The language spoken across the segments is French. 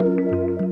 Música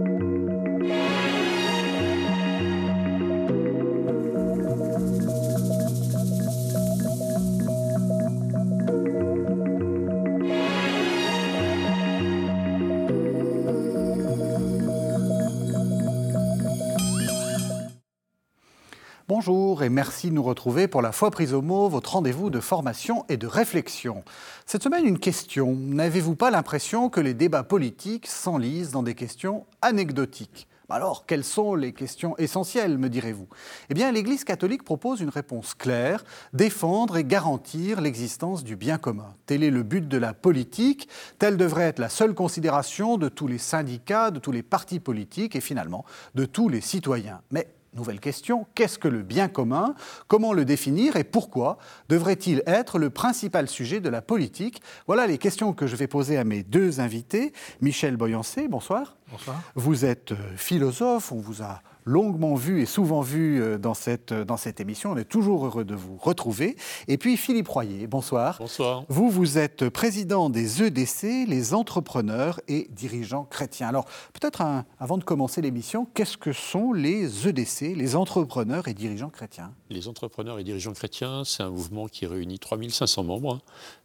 et merci de nous retrouver pour la fois prise au mot, votre rendez-vous de formation et de réflexion. Cette semaine, une question. N'avez-vous pas l'impression que les débats politiques s'enlisent dans des questions anecdotiques? Alors, quelles sont les questions essentielles, me direz-vous? Eh bien, l'Église catholique propose une réponse claire, défendre et garantir l'existence du bien commun. Tel est le but de la politique, telle devrait être la seule considération de tous les syndicats, de tous les partis politiques et finalement de tous les citoyens. Mais Nouvelle question, qu'est-ce que le bien commun? Comment le définir et pourquoi? Devrait-il être le principal sujet de la politique? Voilà les questions que je vais poser à mes deux invités. Michel Boyancé, bonsoir. Bonsoir. Vous êtes euh, philosophe, on vous a longuement vu et souvent vu euh, dans cette, euh, dans cette émission. On est toujours heureux de vous retrouver. Et puis Philippe Royer, bonsoir. Bonsoir. Vous, vous êtes président des EDC, les entrepreneurs et dirigeants chrétiens. Alors, peut-être avant de commencer l'émission, qu'est-ce que sont les EDC, les entrepreneurs et dirigeants chrétiens? Les entrepreneurs et dirigeants chrétiens, c'est un mouvement qui réunit 3500 membres,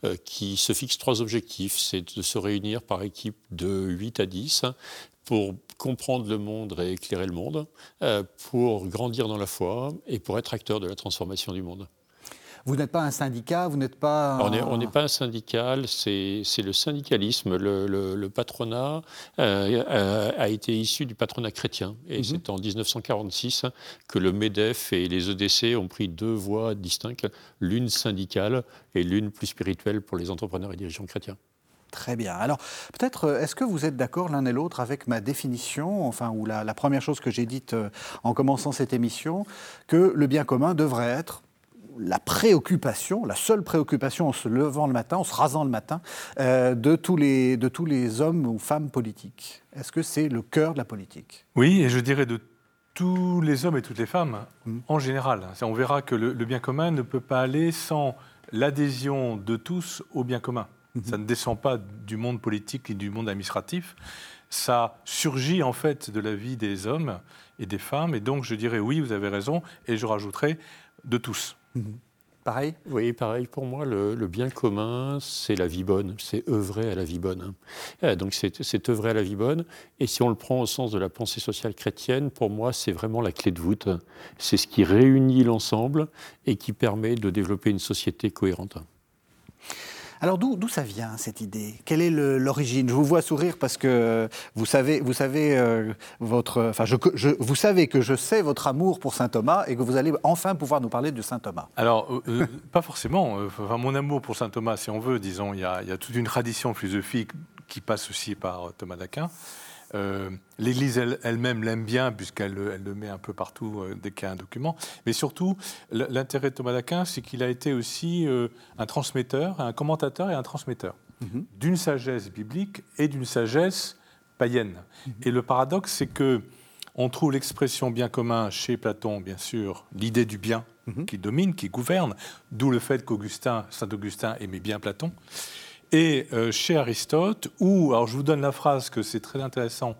hein, qui se fixe trois objectifs. C'est de se réunir par équipe de 8 à 10 pour comprendre le monde et éclairer le monde, euh, pour grandir dans la foi et pour être acteur de la transformation du monde. Vous n'êtes pas un syndicat, vous n'êtes pas... On n'est pas un syndical, c'est le syndicalisme. Le, patronat euh, euh, a été issu du patronat chrétien. Et mhm. c'est en 1946 que le MEDEF et les EDC ont pris deux voies distinctes, l'une syndicale et l'une plus spirituelle pour les entrepreneurs et dirigeants chrétiens. Très bien. Alors, peut-être, euh, est-ce que vous êtes d'accord l'un et l'autre avec ma définition, enfin, ou la, première chose que j'ai dite euh, en commençant cette émission, que le bien commun devrait être la préoccupation, la seule préoccupation en se levant le matin, en se rasant le matin, euh, de, tous les, de tous les hommes ou femmes politiques? Est-ce que c'est le cœur de la politique? Oui, et je dirais de tous les hommes et toutes les femmes mmh. en général. On verra que le bien commun ne peut pas aller sans l'adhésion de tous au bien commun. Ça ne descend pas du monde politique ni du monde administratif. Ça surgit en fait de la vie des hommes et des femmes. Et donc je dirais oui, vous avez raison. Et je rajouterai de tous. Pareil? Oui, pareil. Pour moi, le, bien commun, c'est la vie bonne. C'est œuvrer à la vie bonne. Hein. Donc, c'est œuvrer à la vie bonne. Et si on le prend au sens de la pensée sociale chrétienne, pour moi, c'est vraiment la clé de voûte. C'est ce qui réunit l'ensemble et qui permet de développer une société cohérente. Alors d'où ça vient cette idée? Quelle est l'origine? Je vous vois sourire parce que vous savez, vous savez euh, votre, enfin je, vous savez que je sais votre amour pour saint Thomas et que vous allez enfin pouvoir nous parler de saint Thomas. Alors euh, euh, pas forcément. Enfin, mon amour pour saint Thomas, si on veut, disons, il y, a, il y a toute une tradition philosophique qui passe aussi par Thomas d'Aquin. Euh, L'Église elle-même l'aime bien, puisqu'elle le met un peu partout euh, dès qu'il y a un document. Mais surtout, l'intérêt de Thomas d'Aquin, c'est qu'il a été aussi euh, un transmetteur, un commentateur et un transmetteur mhm. d'une sagesse biblique et d'une sagesse païenne. Mhm. Et le paradoxe, c'est que on trouve l'expression bien commun chez Platon, bien sûr, l'idée du bien mhm. qui domine, qui gouverne, d'où le fait qu'Augustin, Saint Augustin aimait bien Platon. Et euh, chez Aristote, où, alors je vous donne la phrase que c'est très intéressant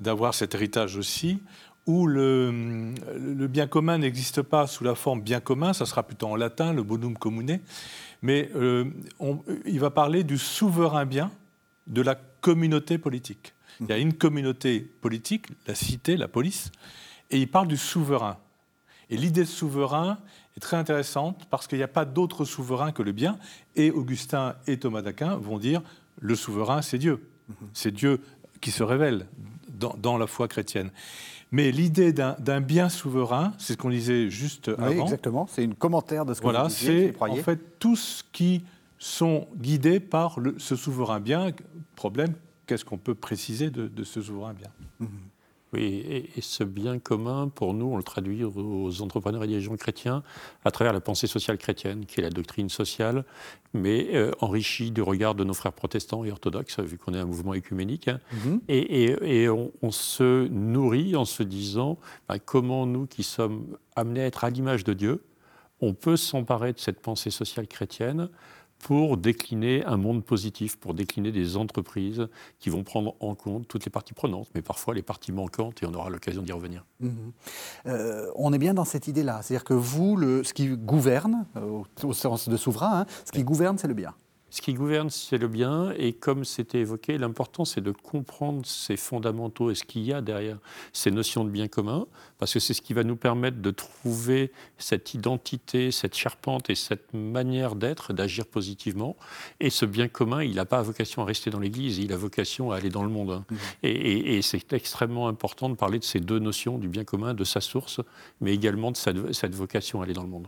d'avoir cet héritage aussi, où le, le bien commun n'existe pas sous la forme bien commun, ça sera plutôt en latin, le bonum commune, mais euh, il va parler du souverain bien de la communauté politique. Il y a une communauté politique, la cité, la police, et il parle du souverain. Et l'idée de souverain est très intéressante parce qu'il n'y a pas d'autre souverain que le bien. Et Augustin et Thomas d'Aquin vont dire le souverain, c'est Dieu. C'est Dieu qui se révèle dans, la foi chrétienne. Mais l'idée d'un bien souverain, c'est ce qu'on disait juste oui, avant. Exactement, c'est une commentaire de ce que voilà, vous disiez. c'est en fait tous qui sont guidés par ce souverain bien. Problème, qu'est-ce qu'on peut préciser de, ce souverain bien? Mhm. Oui, et, ce bien commun, pour nous, on le traduit aux entrepreneurs et dirigeants chrétiens à travers la pensée sociale chrétienne, qui est la doctrine sociale, mais euh, enrichie du regard de nos frères protestants et orthodoxes, vu qu'on est un mouvement écuménique. Hein. Mhm. Et, on, se nourrit en se disant bah, comment nous, qui sommes amenés à être à l'image de Dieu, on peut s'emparer de cette pensée sociale chrétienne pour décliner un monde positif, pour décliner des entreprises qui vont prendre en compte toutes les parties prenantes, mais parfois les parties manquantes, et on aura l'occasion d'y revenir. Mhm. Euh, on est bien dans cette idée-là, c'est-à-dire que vous, le, ce qui gouverne, euh, au, sens de souverain, hein, ce qui gouverne, c'est le bien. Ce qui gouverne, c'est le bien, et comme c'était évoqué, l'important, c'est de comprendre ces fondamentaux et ce qu'il y a derrière ces notions de bien commun, parce que c'est ce qui va nous permettre de trouver cette identité, cette charpente et cette manière d'être, d'agir positivement. Et ce bien commun, il n'a pas vocation à rester dans l'Église, il a vocation à aller dans le monde. Hein. Mmh. Et, c'est extrêmement important de parler de ces deux notions, du bien commun, de sa source, mais également de cette vocation à aller dans le monde.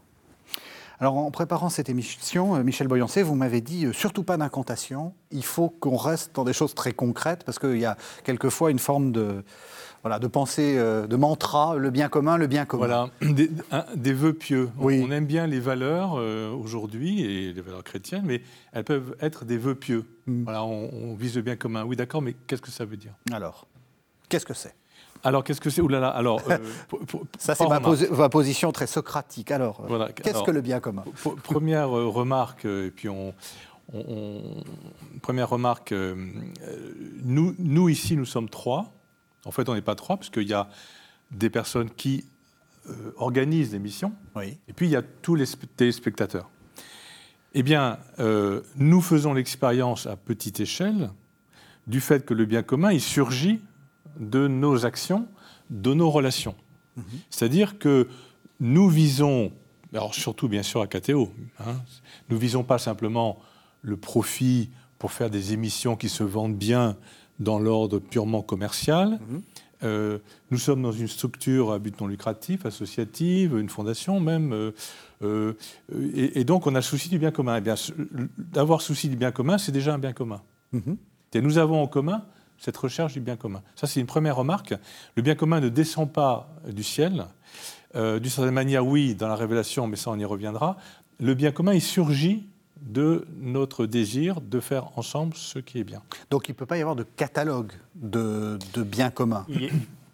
Alors en préparant cette émission, euh, Michel Boyancé, vous m'avez dit euh, surtout pas d'incantation, il faut qu'on reste dans des choses très concrètes parce qu'il y a quelquefois une forme de, voilà, de pensée, euh, de mantra, le bien commun, le bien commun. Voilà, des, vœux pieux. Oui. On aime bien les valeurs aujourd'hui et les valeurs chrétiennes, mais elles peuvent être des vœux pieux. Mm. Voilà, on, on, vise le bien commun. Oui, d'accord, mais qu'est-ce que ça veut dire? Alors, qu'est-ce que c'est? Alors, qu'est-ce que c'est? Oulala, alors. Euh, Ça, c'est ma, position très socratique. Alors, euh, qu'est-ce que le bien commun? Première euh, remarque, et puis on. première remarque, nous, nous, ici, nous sommes trois. En fait, on n'est pas trois, parce qu'il y a des personnes qui organisent l'émission, oui. et puis il y a tous les téléspectateurs. Eh bien, nous faisons l'expérience à petite échelle du fait que le bien commun, il surgit de nos actions, de nos relations. C'est-à-dire que nous visons, alors surtout bien sûr à KTO, hein, nous visons pas simplement le profit pour faire des émissions qui se vendent bien dans l'ordre purement commercial. Euh, nous sommes dans une structure à but non lucratif, associative, une fondation même, euh, euh, et, donc on a souci du bien commun. Eh bien, d'avoir souci du bien commun, c'est déjà un bien commun. Mhm. Et nous avons en commun cette recherche du bien commun. Ça, c'est une première remarque. Le bien commun ne descend pas du ciel. Euh, D'une certaine manière, oui, dans la révélation, mais ça, on y reviendra. Le bien commun, il surgit de notre désir de faire ensemble ce qui est bien. Donc il ne peut pas y avoir de catalogue de, de biens communs.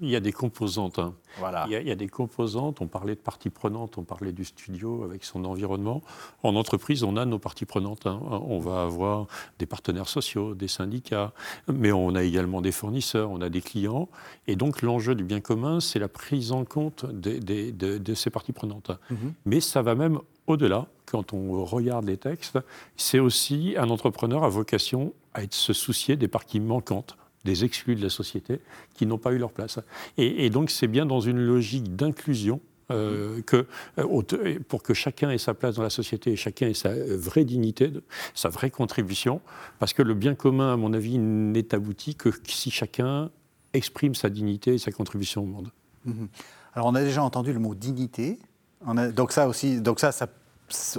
Il y a des composantes. Hein. Voilà. Il, y a, des composantes. On parlait de parties prenantes, on parlait du studio avec son environnement. En entreprise, on a nos parties prenantes. Hein. On va avoir des partenaires sociaux, des syndicats, mais on a également des fournisseurs, on a des clients. Et donc l'enjeu du bien commun, c'est la prise en compte de, ces parties prenantes. Mhm. Mais ça va même au-delà. Quand on regarde les textes, c'est aussi un entrepreneur à vocation à se soucier des parties manquantes des exclus de la société qui n'ont pas eu leur place. Et, donc c'est bien dans une logique d'inclusion euh, que, euh, pour que chacun ait sa place dans la société et chacun ait sa vraie dignité, sa vraie contribution, parce que le bien commun, à mon avis, n'est abouti que si chacun exprime sa dignité et sa contribution au monde. Mhm. Alors on a déjà entendu le mot dignité, on a, donc ça aussi, donc ça, ça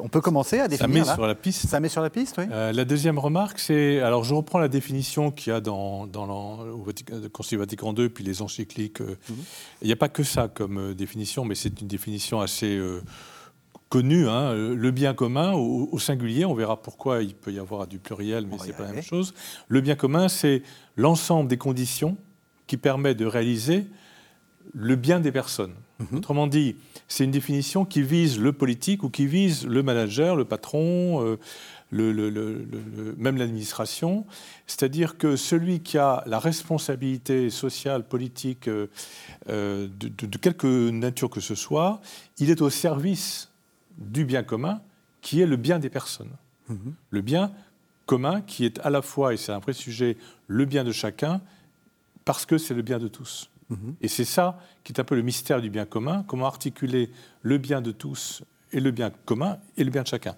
on peut commencer à définir. Ça met sur la piste. Ça met sur la piste, oui. Euh, la deuxième remarque, c'est. Alors, je reprends la définition qu'il y a dans, dans le Concile Vatican II, puis les encycliques. Euh, mhm. Il n'y a pas que ça comme euh, définition, mais c'est une définition assez connue. Hein, le bien commun, au, singulier, on verra pourquoi il peut y avoir du pluriel, mais c'est pas la même chose. Le bien commun, c'est l'ensemble des conditions qui permettent de réaliser le bien des personnes. Mhm. Autrement dit, c'est une définition qui vise le politique ou qui vise le manager, le patron, euh, le, même l'administration. C'est-à-dire que celui qui a la responsabilité sociale, politique, euh, euh, de, quelque nature que ce soit, il est au service du bien commun, qui est le bien des personnes. Mhm. Le bien commun qui est à la fois, et c'est un vrai sujet, le bien de chacun, parce que c'est le bien de tous. Mhm. Et c'est ça qui est un peu le mystère du bien commun, comment articuler le bien de tous et le bien commun et le bien de chacun.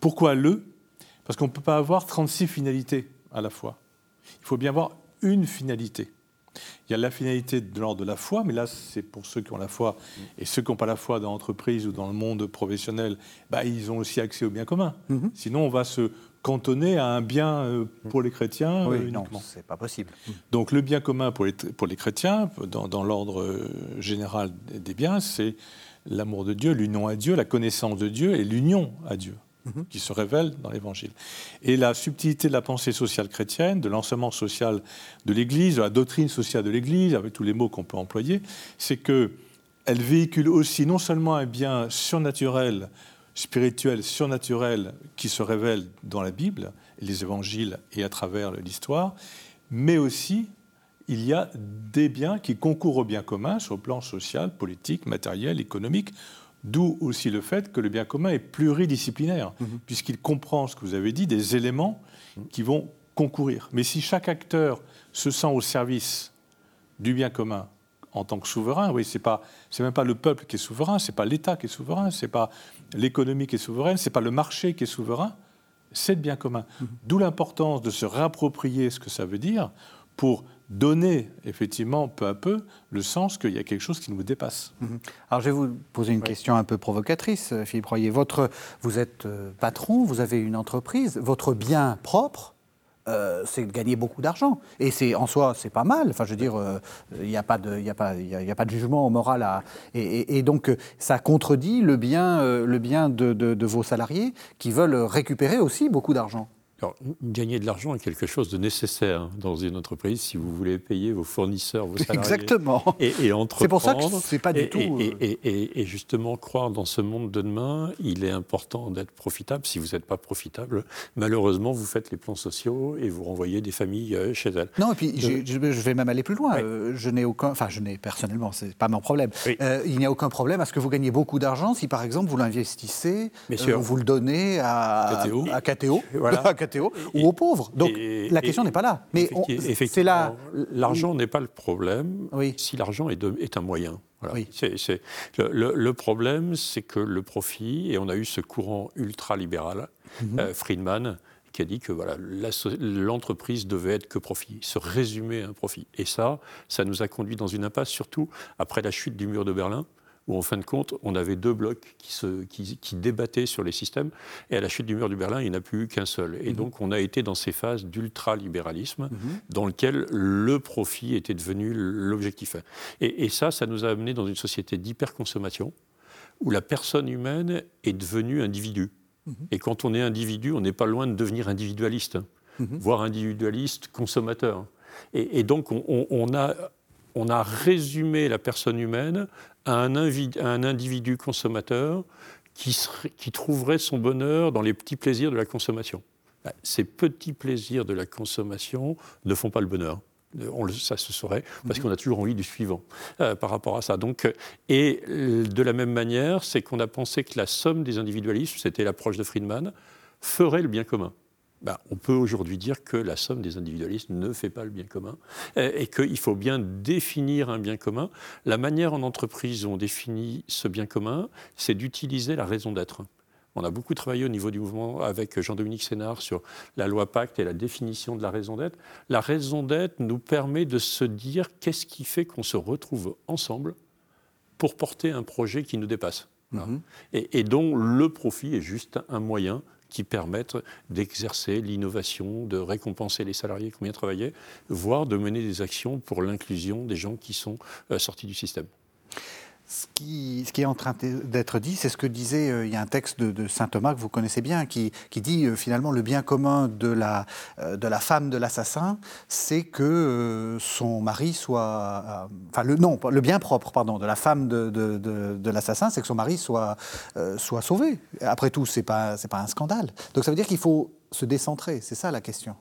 Pourquoi le? Parce qu'on ne peut pas avoir 36 finalités à la fois. Il faut bien avoir une finalité. Il y a la finalité de l'ordre de la foi, mais là, c'est pour ceux qui ont la foi. Et ceux qui n'ont pas la foi dans l'entreprise ou dans le monde professionnel, bah, ils ont aussi accès au bien commun. Mhm. Sinon, on va se cantonné à un bien euh, pour les chrétiens oui, euh, Non, c'est pas possible. Donc le bien commun pour les, pour les chrétiens, dans, l'ordre euh, général des biens, c'est l'amour de Dieu, l'union à Dieu, la connaissance de Dieu et l'union à Dieu mhm. qui se révèle dans l'Évangile. Et la subtilité de la pensée sociale chrétienne, de l'enseignement social de l'Église, de la doctrine sociale de l'Église, avec tous les mots qu'on peut employer, c'est que elle véhicule aussi non seulement un bien surnaturel spirituel, surnaturel qui se révèle dans la Bible, les évangiles et à travers l'histoire, mais aussi il y a des biens qui concourent au bien commun sur le plan social, politique, matériel, économique, d'où aussi le fait que le bien commun est pluridisciplinaire, mhm. puisqu'il comprend, ce que vous avez dit, des éléments qui vont concourir. Mais si chaque acteur se sent au service du bien commun en tant que souverain, oui, c'est pas, c'est même pas le peuple qui est souverain, c'est pas l'État qui est souverain, c'est pas l'économie qui est souveraine, c'est pas le marché qui est souverain, c'est le bien commun. Mhm. D'où l'importance de se réapproprier ce que ça veut dire pour donner effectivement peu à peu le sens qu'il y a quelque chose qui nous dépasse. Mhm. Alors je vais vous poser une question un peu provocatrice, Philippe Royer. Votre, vous êtes euh, patron, vous avez une entreprise, votre bien propre, euh, c'est de gagner beaucoup d'argent. Et c'est en soi, c'est pas mal. Enfin, je veux dire, il n'y a, pas de, a, pas, a, pas de jugement moral à. Et, donc, ça contredit le bien, le bien de, vos salariés qui veulent récupérer aussi beaucoup d'argent. Alors, gagner de l'argent est quelque chose de nécessaire dans une entreprise si vous voulez payer vos fournisseurs, vos salariés. Exactement. Et, et C'est pour ça que c'est pas du tout. Euh, et, justement, croire dans ce monde de demain, il est important d'être profitable. Si vous n'êtes pas profitable, malheureusement, vous faites les plans sociaux et vous renvoyez des familles euh, chez elles. Non, et puis je, vais même aller plus loin. Euh, je n'ai aucun, enfin, je n'ai personnellement, c'est pas mon problème. il n'y a aucun problème à ce que vous gagnez beaucoup d'argent si, par exemple, vous l'investissez, vous le donnez à KTO, à KTO, voilà. ou aux pauvres. Donc la question n'est pas là. Mais c'est là. L'argent n'est pas le problème si l'argent est, est, un moyen. Oui. le, problème, c'est que le profit, et on a eu ce courant ultra-libéral, euh, Friedman, qui a dit que voilà, l'entreprise devait être que profit, se résumer à un profit. Et ça, ça nous a conduit dans une impasse, surtout après la chute du mur de Berlin où en fin de compte, on avait deux blocs qui, se, qui, débattaient sur les systèmes, et à la chute du mur du Berlin, il n'y en a plus eu qu'un seul. Et mhm. donc, on a été dans ces phases d'ultralibéralisme, mhm. dans lequel le profit était devenu l'objectif. Et, et, ça, ça nous a amené dans une société d'hyperconsommation, où la personne humaine est devenue individu. Mhm. Et quand on est individu, on n'est pas loin de devenir individualiste, voire individualiste consommateur. Et, et donc, on, on a on a résumé la personne humaine à un, individu consommateur qui, trouverait son bonheur dans les petits plaisirs de la consommation. Bah, ces petits plaisirs de la consommation ne font pas le bonheur. On ça se saurait, parce mhm. qu'on a toujours envie du suivant euh, par rapport à ça. Donc, euh, et euh, de la même manière, c'est qu'on a pensé que la somme des individualismes, c'était l'approche de Friedman, ferait le bien commun. Ben, on peut aujourd'hui dire que la somme des individualistes ne fait pas le bien commun et qu'il faut bien définir un bien commun. La manière en entreprise où on définit ce bien commun, c'est d'utiliser la raison d'être. On a beaucoup travaillé au niveau du mouvement avec Jean-Dominique Sénard sur la loi Pacte et la définition de la raison d'être. La raison d'être nous permet de se dire qu'est-ce qui fait qu'on se retrouve ensemble pour porter un projet qui nous dépasse. Mm-hmm. et, dont le profit est juste un moyen qui permettent d'exercer l'innovation, de récompenser les salariés qui ont bien travaillé, voire de mener des actions pour l'inclusion des gens qui sont euh, sortis du système. Ce qui, est en train d'être dit, c'est ce que disait, euh, il y a un texte de, Saint Thomas que vous connaissez bien, qui, qui dit euh, finalement le bien commun de la, euh, de la femme de l'assassin, c'est que son mari soit... enfin, le, non, le bien propre, pardon, de la femme de, de, de l'assassin, c'est que son mari soit, soit sauvé. Après tout, ce n'est pas, pas un scandale. Donc ça veut dire qu'il faut se décentrer, c'est ça la question.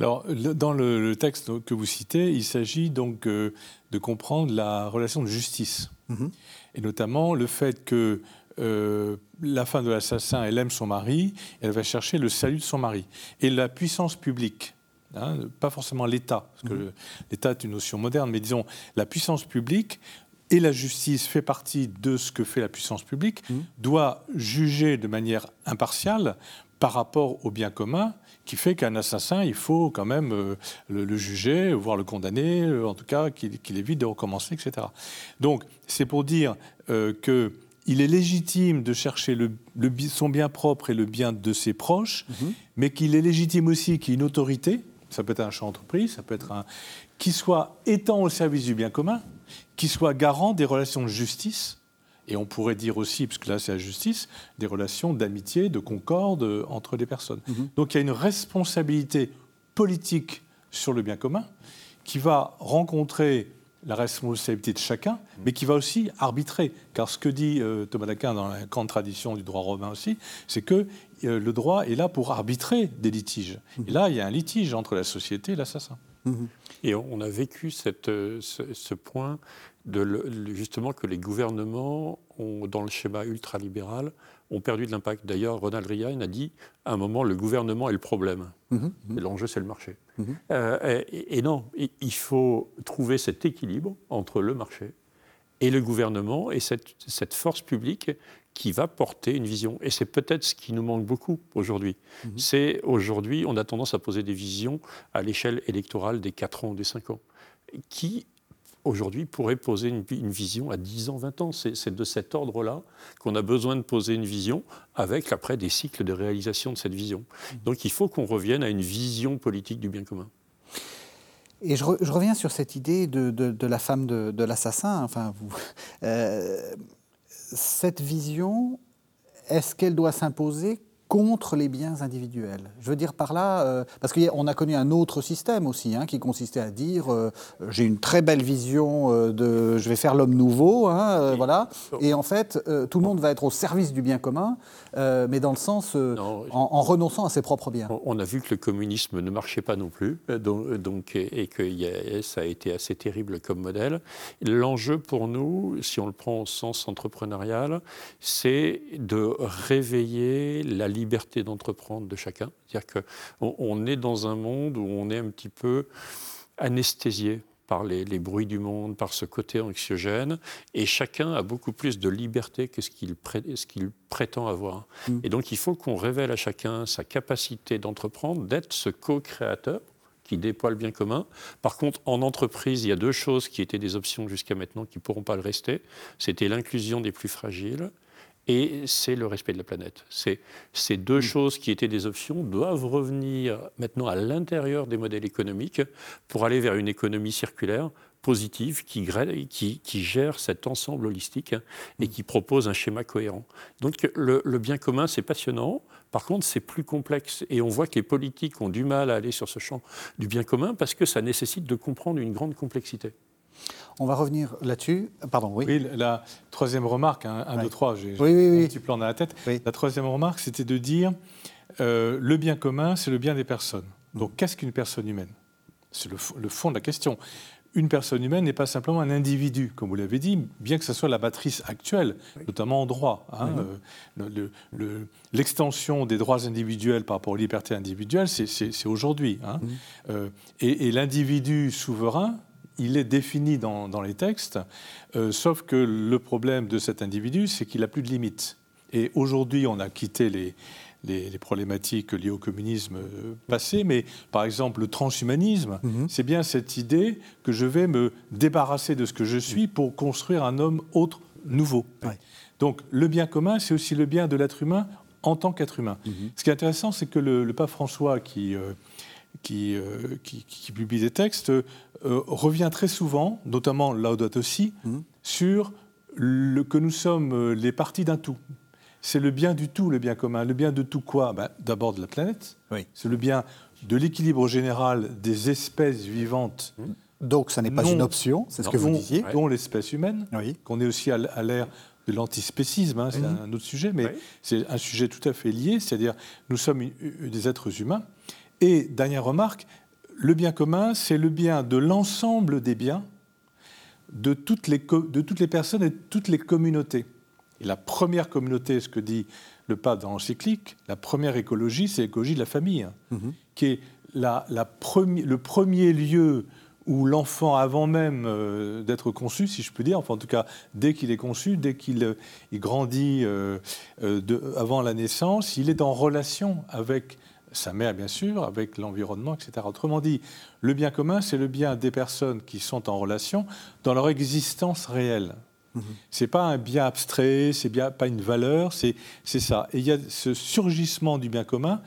Alors, dans le, texte que vous citez, il s'agit donc de comprendre la relation de justice. Mhm. Et notamment le fait que euh, la femme de l'assassin, elle aime son mari, elle va chercher le salut de son mari. Et la puissance publique, hein, pas forcément l'État, parce que mhm. l'État est une notion moderne, mais disons la puissance publique et la justice fait partie de ce que fait la puissance publique, mhm. doit juger de manière impartiale par rapport au bien commun qui fait qu'un assassin, il faut quand même euh, le, juger, voire le condamner, euh, en tout cas qu'il évite de recommencer, etc. Donc c'est pour dire euh, qu'il est légitime de chercher le, son bien propre et le bien de ses proches, mhm. mais qu'il est légitime aussi qu'il y ait une autorité, ça peut être un champ d'entreprise, ça peut être un... qui soit étant au service du bien commun, qui soit garant des relations de justice et on pourrait dire aussi, puisque là c'est la justice, des relations d'amitié, de concorde euh, entre les personnes. Mhm. Donc il y a une responsabilité politique sur le bien commun qui va rencontrer la responsabilité de chacun, mais qui va aussi arbitrer. Car ce que dit euh, Thomas d'Aquin dans la grande tradition du droit romain aussi, c'est que euh, le droit est là pour arbitrer des litiges. Et là, il y a un litige entre la société et l'assassin. Et on a vécu cette, ce, point de justement que les gouvernements, ont, dans le schéma ultralibéral, ont perdu de l'impact. D'ailleurs, Ronald Reagan a dit à un moment le gouvernement est le problème. Mhm. L'enjeu, c'est le marché. Mhm. Euh, et, non, il faut trouver cet équilibre entre le marché et le gouvernement et cette, cette force publique qui va porter une vision. Et c'est peut-être ce qui nous manque beaucoup aujourd'hui. C'est aujourd'hui, on a tendance à poser des visions à l'échelle électorale des 4 ans ou des 5 ans, qui aujourd'hui pourrait poser une, vision à 10 ans, 20 ans. C'est de cet ordre-là qu'on a besoin de poser une vision avec après des cycles de réalisation de cette vision. Donc il faut qu'on revienne à une vision politique du bien commun. Et je, reviens sur cette idée de, la femme de, l'assassin. Enfin, vous, euh, cette vision, est-ce qu'elle doit s'imposer contre les biens individuels. Je veux dire par là, euh, parce qu'on a connu un autre système aussi, hein, qui consistait à dire euh, j'ai une très belle vision euh, de je vais faire l'homme nouveau, hein, voilà, et en fait tout le monde va être au service du bien commun, mais dans le sens en, renonçant à ses propres biens. On a vu que le communisme ne marchait pas non plus, donc, et que ça a été assez terrible comme modèle. L'enjeu pour nous, si on le prend au sens entrepreneurial, c'est de réveiller la liberté liberté d'entreprendre de chacun. C'est-à-dire qu'on on est dans un monde où on est un petit peu anesthésié par les, bruits du monde, par ce côté anxiogène, et chacun a beaucoup plus de liberté que ce qu'il prétend avoir. Mm. Et donc il faut qu'on révèle à chacun sa capacité d'entreprendre, d'être ce co-créateur qui déploie le bien commun. Par contre, en entreprise, il y a deux choses qui étaient des options jusqu'à maintenant qui ne pourront pas le rester. C'était l'inclusion des plus fragiles et c'est le respect de la planète. Ces deux mm. choses qui étaient des options doivent revenir maintenant à l'intérieur des modèles économiques pour aller vers une économie circulaire positive qui, qui, gère cet ensemble holistique et mm. qui propose un schéma cohérent. Donc le, le bien commun, c'est passionnant. Par contre, c'est plus complexe. Et on voit que les politiques ont du mal à aller sur ce champ du bien commun parce que ça nécessite de comprendre une grande complexité. On va revenir là-dessus. Pardon, oui. Oui, la troisième remarque, un, deux, trois, j'ai oui, oui, un petit plan dans la tête. La troisième remarque, c'était de dire euh, le bien commun, c'est le bien des personnes. Donc, qu'est-ce qu'une personne humaine? C'est le, fond de la question. Une personne humaine n'est pas simplement un individu, comme vous l'avez dit, bien que ce soit la matrice actuelle, notamment en droit. Hein, euh, l'extension des droits individuels par rapport aux libertés individuelles, c'est aujourd'hui. Hein. Euh, et l'individu souverain, il est défini dans, les textes, euh, sauf que le problème de cet individu, c'est qu'il n'a plus de limites. Et aujourd'hui, on a quitté les, les, problématiques liées au communisme euh, passé, mais par exemple le transhumanisme, mhm. c'est bien cette idée que je vais me débarrasser de ce que je suis pour construire un homme autre, nouveau. Donc le bien commun, c'est aussi le bien de l'être humain en tant qu'être humain. Mhm. Ce qui est intéressant, c'est que le, pape François, qui, euh, qui, qui, publie des textes, euh, revient très souvent, notamment Laudato aussi, mmh. sur le, que nous sommes euh, les parties d'un tout. C'est le bien du tout, le bien commun. Le bien de tout quoi? Ben, D'abord de la planète. C'est le bien de l'équilibre général des espèces vivantes. Mmh. Donc ça n'est pas une option, c'est ce que vous disiez. Dont l'espèce humaine, qu'on est aussi à l'ère de l'antispécisme, hein, c'est un autre sujet, mais c'est un sujet tout à fait lié, c'est-à-dire nous sommes des êtres humains. Et dernière remarque, le bien commun, c'est le bien de l'ensemble des biens, de toutes, les, de toutes les personnes et de toutes les communautés. Et la première communauté, ce que dit le pape dans l'encyclique, la première écologie, c'est l'écologie de la famille, hein, mhm. qui est la, le premier lieu où l'enfant, avant même euh, d'être conçu, si je peux dire, enfin en tout cas dès qu'il est conçu, dès qu'il euh, grandit euh, avant la naissance, il est en relation avec sa mère bien sûr, avec l'environnement, etc. Autrement dit, le bien commun, c'est le bien des personnes qui sont en relation dans leur existence réelle. Ce mhm. C'est pas un bien abstrait, c'est bien pas une valeur, c'est ça. Et il y a ce surgissement du bien commun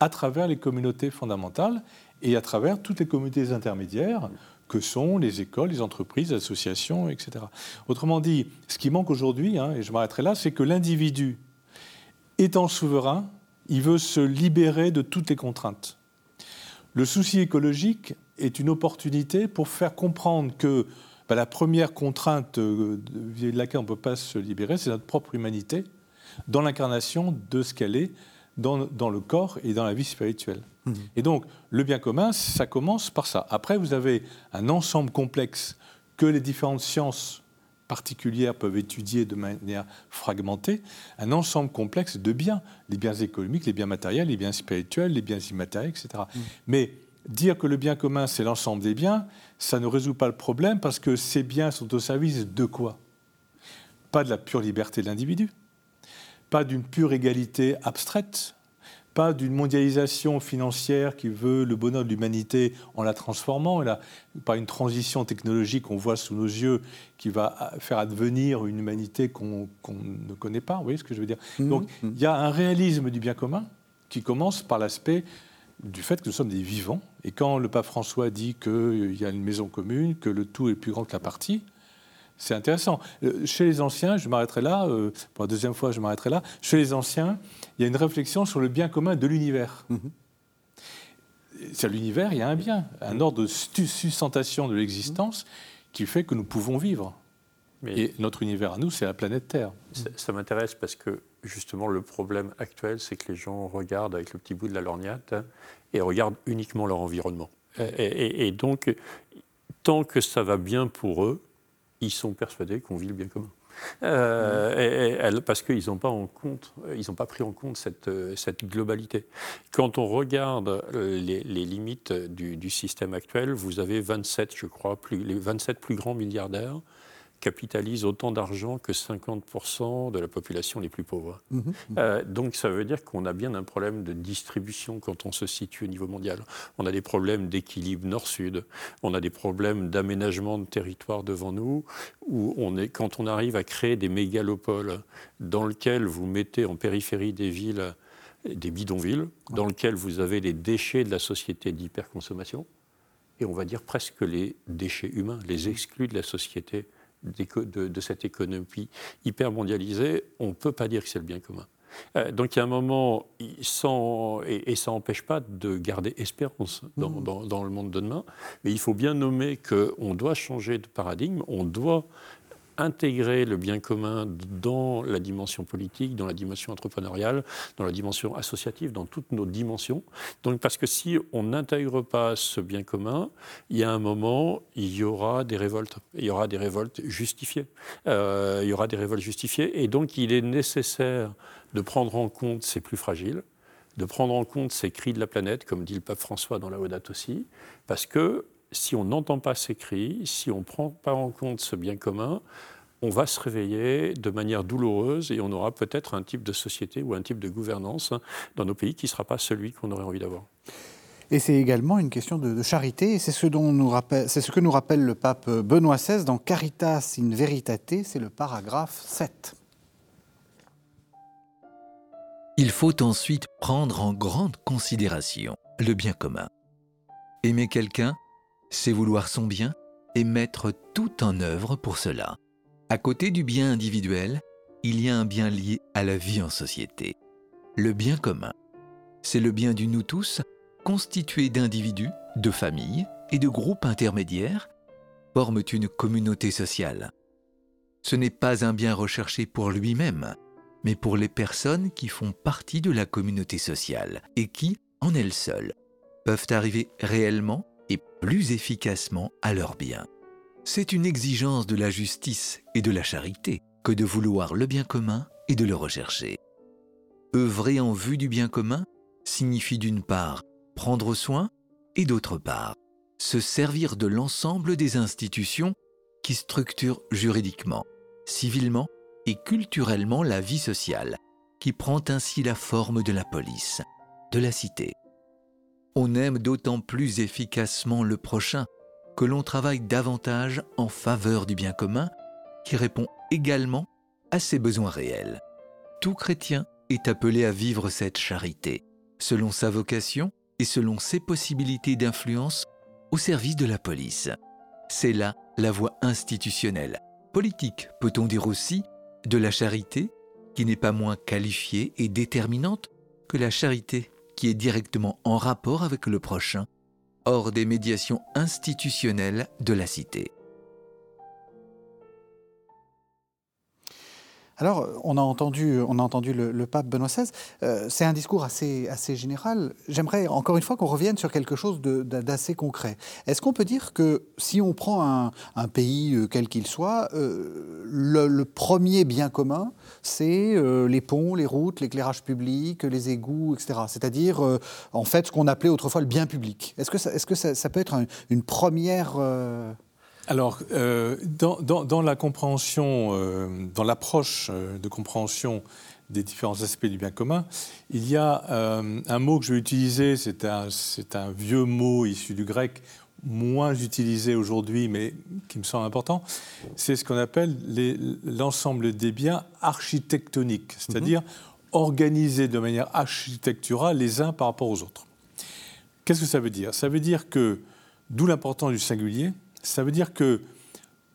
à travers les communautés fondamentales et à travers toutes les communautés intermédiaires que sont les écoles, les entreprises, les associations, etc. Autrement dit, ce qui manque aujourd'hui, hein, et je m'arrêterai là, c'est que l'individu, étant souverain, il veut se libérer de toutes les contraintes. Le souci écologique est une opportunité pour faire comprendre que bah, La première contrainte de laquelle on ne peut pas se libérer, c'est notre propre humanité, dans l'incarnation de ce qu'elle est dans, dans, le corps et dans la vie spirituelle. Mmh. Et donc, le bien commun, ça commence par ça. Après, vous avez un ensemble complexe que les différentes sciences particulières peuvent étudier de manière fragmentée un ensemble complexe de biens, les biens économiques, les biens matériels, les biens spirituels, les biens immatériels, etc. Mm. Mais dire que le bien commun, c'est l'ensemble des biens, ça ne résout pas le problème parce que ces biens sont au service de quoi? Pas de la pure liberté de l'individu, pas d'une pure égalité abstraite, pas d'une mondialisation financière qui veut le bonheur de l'humanité en la transformant, et pas une transition technologique qu'on voit sous nos yeux qui va faire advenir une humanité qu'on ne connaît pas. Vous voyez ce que je veux dire? Mmh, Donc mmh. il y a un réalisme du bien commun qui commence par l'aspect du fait que nous sommes des vivants. Et quand le pape François dit qu'il y a une maison commune, que le tout est plus grand que la partie, c'est intéressant. Euh, chez les anciens, je m'arrêterai là, euh, pour la deuxième fois, je m'arrêterai là. Chez les anciens, il y a une réflexion sur le bien commun de l'univers. Mhm. C'est l'univers, il y a un bien, un ordre de sustentation de l'existence qui fait que nous pouvons vivre. Et notre univers à nous, c'est la planète Terre. Ça, m'intéresse parce que justement le problème actuel, c'est que les gens regardent avec le petit bout de la lorgnette et regardent uniquement leur environnement. et donc, tant que ça va bien pour eux, ils sont persuadés qu'on vit le bien commun. Euh, parce qu'ils n'ont pas, pris en compte cette, cette, globalité. Quand on regarde les, limites du, système actuel, vous avez 27, je crois, les 27 plus grands milliardaires capitalise autant d'argent que 50% de la population les plus pauvres. Mmh, mmh. Euh, donc ça veut dire qu'on a bien un problème de distribution quand on se situe au niveau mondial. On a des problèmes d'équilibre nord-sud, on a des problèmes d'aménagement de territoire devant nous, où on est, quand on arrive à créer des mégalopoles dans lesquels vous mettez en périphérie des villes des bidonvilles, dans lesquels vous avez les déchets de la société d'hyperconsommation, et on va dire presque les déchets humains, les exclus de la société de, cette économie hyper mondialisée, on ne peut pas dire que c'est le bien commun. Euh, donc il y a un moment, sans, et, ça n'empêche pas de garder espérance dans, mmh. dans, le monde de demain, mais il faut bien nommer qu'on doit changer de paradigme, on doit intégrer le bien commun dans la dimension politique, dans la dimension entrepreneuriale, dans la dimension associative, dans toutes nos dimensions. Donc, parce que si on n'intègre pas ce bien commun, il y a un moment, il y aura des révoltes. Il y aura des révoltes justifiées. Euh, il y aura des révoltes justifiées. Et donc, il est nécessaire de prendre en compte ces plus fragiles, de prendre en compte ces cris de la planète, comme dit le pape François dans la Audate aussi, parce que si on n'entend pas ces cris, si on ne prend pas en compte ce bien commun, on va se réveiller de manière douloureuse et on aura peut-être un type de société ou un type de gouvernance dans nos pays qui ne sera pas celui qu'on aurait envie d'avoir. Et c'est également une question de, charité, et c'est ce, ce que nous rappelle le pape Benoît XVI dans Caritas in Veritate, c'est le paragraphe 7. Il faut ensuite prendre en grande considération le bien commun. Aimer quelqu'un, c'est vouloir son bien et mettre tout en œuvre pour cela. À côté du bien individuel, il y a un bien lié à la vie en société, le bien commun. C'est le bien du nous tous, constitué d'individus, de familles et de groupes intermédiaires, forment une communauté sociale. Ce n'est pas un bien recherché pour lui-même, mais pour les personnes qui font partie de la communauté sociale et qui, en elles seules, peuvent arriver réellement plus efficacement à leur bien. C'est une exigence de la justice et de la charité que de vouloir le bien commun et de le rechercher. Œuvrer en vue du bien commun signifie d'une part prendre soin et d'autre part se servir de l'ensemble des institutions qui structurent juridiquement, civilement et culturellement la vie sociale, qui prend ainsi la forme de la police, de la cité. On aime d'autant plus efficacement le prochain que l'on travaille davantage en faveur du bien commun qui répond également à ses besoins réels. Tout chrétien est appelé à vivre cette charité, selon sa vocation et selon ses possibilités d'influence au service de la police. C'est là la voie institutionnelle, politique peut-on dire aussi, de la charité, qui n'est pas moins qualifiée et déterminante que la charité qui est directement en rapport avec le prochain, hors des médiations institutionnelles de la cité. Alors, on a entendu, on a entendu le, pape Benoît XVI. Euh, c'est un discours assez, assez général. J'aimerais encore une fois qu'on revienne sur quelque chose d'assez concret. Est-ce qu'on peut dire que si on prend un, pays euh, quel qu'il soit, euh, le, premier bien commun, c'est les ponts, les routes, l'éclairage public, les égouts, etc. C'est-à-dire, en fait, ce qu'on appelait autrefois le bien public. Est-ce que ça, est -ce que ça, peut être une première alors, euh, dans, la compréhension, euh, dans l'approche euh, de compréhension des différents aspects du bien commun, il y a un mot que je vais utiliser, c'est un, un, vieux mot issu du grec, moins utilisé aujourd'hui, mais qui me semble important, c'est ce qu'on appelle l'ensemble des biens architectoniques, c'est-à-dire organisés de manière architecturale les uns par rapport aux autres. Qu'est-ce que ça veut dire? Ça veut dire que, d'où l'importance du singulier, ça veut dire que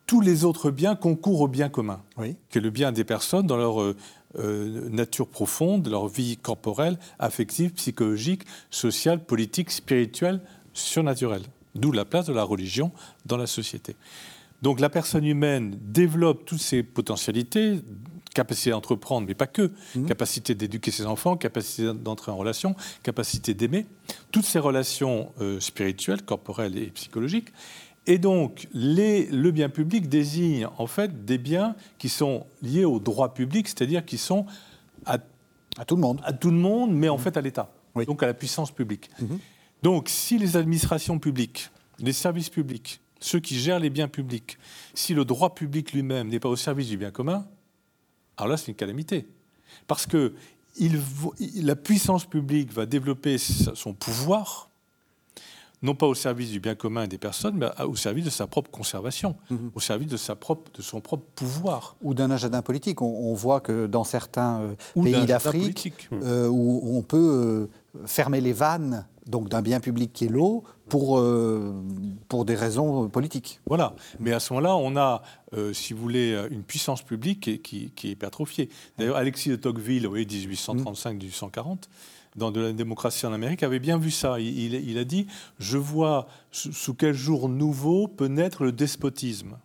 tous les autres biens concourent au bien commun, oui. qui est le bien des personnes dans leur euh, euh, nature profonde, leur vie corporelle, affective, psychologique, sociale, politique, spirituelle, surnaturelle. D'où la place de la religion dans la société. Donc la personne humaine développe toutes ses potentialités, capacité d'entreprendre, mais pas que, mmh. capacité d'éduquer ses enfants, capacité d'entrer en relation, capacité d'aimer, toutes ces relations euh, spirituelles, corporelles et psychologiques. Et donc, le bien public désigne en fait des biens qui sont liés au droit public, c'est-à-dire qui sont à, tout le monde. À tout le monde, mais en mmh. fait à l'État, donc à la puissance publique. Mmh. Donc, si les administrations publiques, les services publics, ceux qui gèrent les biens publics, si le droit public lui-même n'est pas au service du bien commun, alors là, c'est une calamité. Parce que la puissance publique va développer son pouvoir non pas au service du bien commun des personnes, mais au service de sa propre conservation, mhm. au service de, sa propre, de son propre pouvoir. Ou d'un agenda politique. On, voit que dans certains euh, pays d'Afrique, euh, où on peut euh, fermer les vannes donc d'un bien public qui est l'eau pour, pour des raisons politiques. Voilà. Mais à ce moment-là, on a, si vous voulez, une puissance publique qui, qui, qui est hypertrophiée. D'ailleurs, Alexis de Tocqueville, oui, 1835-1840, dans de la démocratie en Amérique, avait bien vu ça. Il, a dit Je vois sous quel jour nouveau peut naître le despotisme.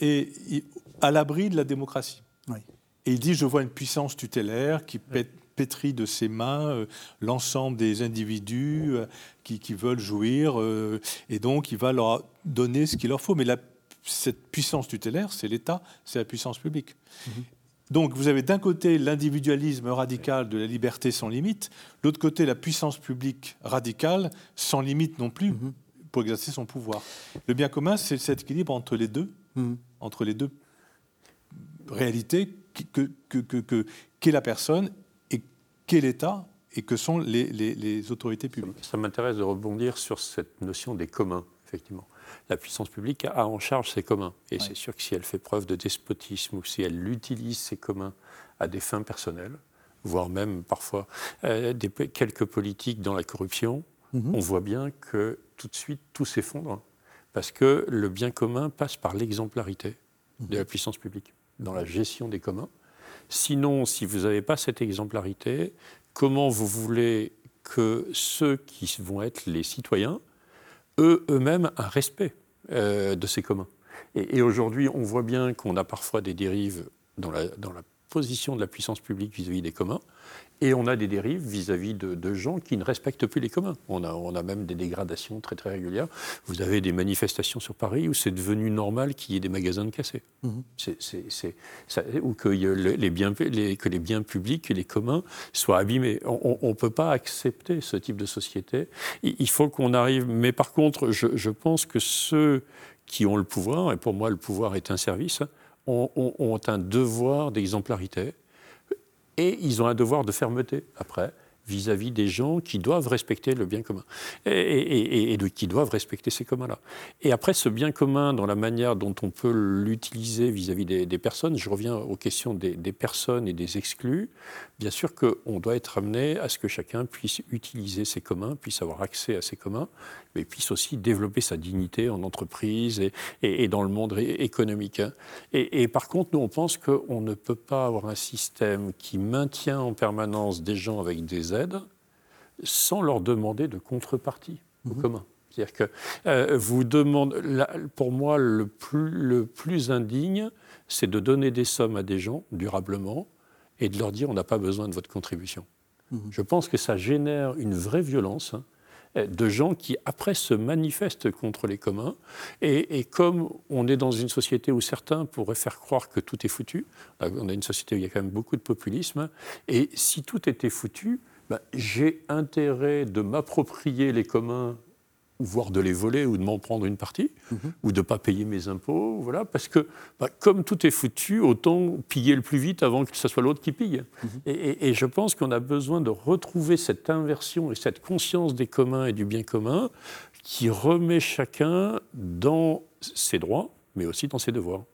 Et à l'abri de la démocratie. Et il dit Je vois une puissance tutélaire qui pétrit de ses mains euh, l'ensemble des individus euh, qui, veulent jouir, euh, et donc il va leur donner ce qu'il leur faut. Mais cette puissance tutélaire, c'est l'État, c'est la puissance publique. Mm-hmm. Donc vous avez d'un côté l'individualisme radical de la liberté sans limite, de l'autre côté la puissance publique radicale sans limite non plus mhm. pour exercer son pouvoir. Le bien commun, c'est cet équilibre entre les deux, mhm. entre les deux réalités qu'est que, que, la personne et qu'est l'État et que sont les, les autorités publiques. Ça m'intéresse de rebondir sur cette notion des communs, effectivement la puissance publique a en charge ses communs. Et c'est sûr que si elle fait preuve de despotisme ou si elle utilise ses communs à des fins personnelles, voire même parfois euh, des, quelques politiques dans la corruption, mhm. on voit bien que tout de suite tout s'effondre. Parce que le bien commun passe par l'exemplarité de la puissance publique dans la gestion des communs. Sinon, si vous n'avez pas cette exemplarité, comment vous voulez que ceux qui vont être les citoyens eux, eux-mêmes un respect euh, de ces communs. Et, aujourd'hui, on voit bien qu'on a parfois des dérives dans la, dans la position de la puissance publique vis-à-vis des communs, et on a des dérives vis-à-vis de, gens qui ne respectent plus les communs. On a, on a même des dégradations très très régulières. Vous avez des manifestations sur Paris où c'est devenu normal qu'il y ait des magasins de cassés. Mhm. ou que, les biens, les, que les biens publics et les communs soient abîmés. On ne peut pas accepter ce type de société. Il, faut qu'on arrive. Mais par contre, je, je pense que ceux qui ont le pouvoir, et pour moi le pouvoir est un service, ont, un devoir d'exemplarité et ils ont un devoir de fermeté après vis-à-vis des gens qui doivent respecter le bien commun et, qui doivent respecter ces communs-là. Et après, ce bien commun, dans la manière dont on peut l'utiliser vis-à-vis des, personnes, je reviens aux questions des, des personnes et des exclus. Bien sûr qu'on doit être amené à ce que chacun puisse utiliser ses communs, puisse avoir accès à ses communs, mais puisse aussi développer sa dignité en entreprise et, dans le monde économique. Hein. Et, par contre, nous, on pense qu'on ne peut pas avoir un système qui maintient en permanence des gens avec des aides sans leur demander de contrepartie au mhm. commun. C'est-à-dire que euh, vous demandez, pour moi, le plus, le plus indigne, c'est de donner des sommes à des gens durablement et de leur dire on n'a pas besoin de votre contribution. Mmh. Je pense que ça génère une vraie violence. Hein, de gens qui, après, se manifestent contre les communs. Et, comme on est dans une société où certains pourraient faire croire que tout est foutu, on a une société où il y a quand même beaucoup de populisme, et si tout était foutu, ben, j'ai intérêt de m'approprier les communs voire de les voler ou de m'en prendre une partie, mhm. ou de ne pas payer mes impôts, voilà, parce que bah, comme tout est foutu, autant piller le plus vite avant que ce soit l'autre qui pille. Mhm. et, je pense qu'on a besoin de retrouver cette inversion et cette conscience des communs et du bien commun qui remet chacun dans ses droits, mais aussi dans ses devoirs.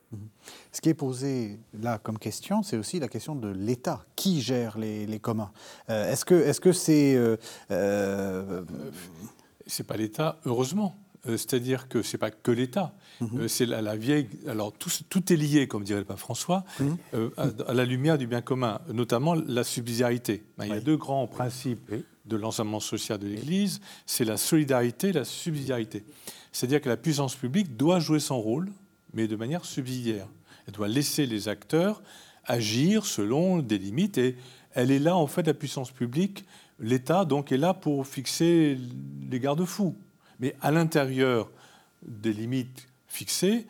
Ce qui est posé là comme question, c'est aussi la question de l'État. Qui gère les, communs? Euh, Est-ce que c'est... -ce euh, c'est pas l'État, heureusement. Euh, c'est-à-dire que c'est pas que l'État. Mhm. Euh, c'est la, vieille. Alors tout, tout, est lié, comme dirait le pape François, mhm. euh, à, la lumière du bien commun, notamment la subsidiarité. Ben, il y a deux grands principes de l'enseignement social de l'Église c'est la solidarité et la subsidiarité. C'est-à-dire que la puissance publique doit jouer son rôle, mais de manière subsidiaire. Elle doit laisser les acteurs agir selon des limites et elle est là, en fait, la puissance publique L'État, donc, est là pour fixer les garde-fous. Mais à l'intérieur des limites fixées,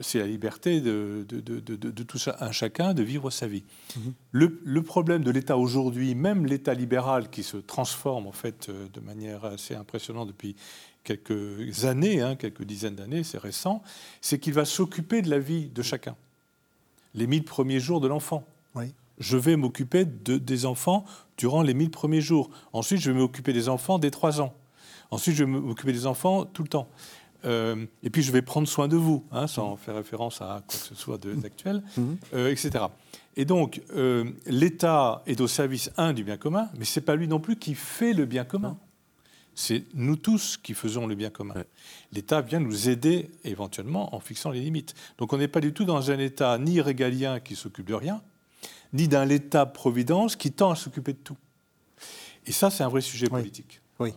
c'est la liberté de, tout un chacun de vivre sa vie. Mhm. Le, problème de l'État aujourd'hui, même l'État libéral qui se transforme en fait euh, de manière assez impressionnante depuis quelques années, hein, quelques dizaines d'années, c'est récent, c'est qu'il va s'occuper de la vie de chacun. Les mille premiers jours de l'enfant. Oui je vais m'occuper de, des enfants durant les 1000 premiers jours. Ensuite, je vais m'occuper des enfants dès 3 ans. Ensuite, je vais m'occuper des enfants tout le temps. Euh, et puis, je vais prendre soin de vous, hein, sans faire référence à quoi que ce soit d'actuel, mmh. euh, etc. Et donc, euh, l'État est au service, un, du bien commun, mais ce n'est pas lui non plus qui fait le bien commun. C'est nous tous qui faisons le bien commun. L'État vient nous aider éventuellement en fixant les limites. Donc on n'est pas du tout dans un État ni régalien qui s'occupe de rien, ni d'un État-providence qui tend à s'occuper de tout. Et ça, c'est un vrai sujet politique. Oui.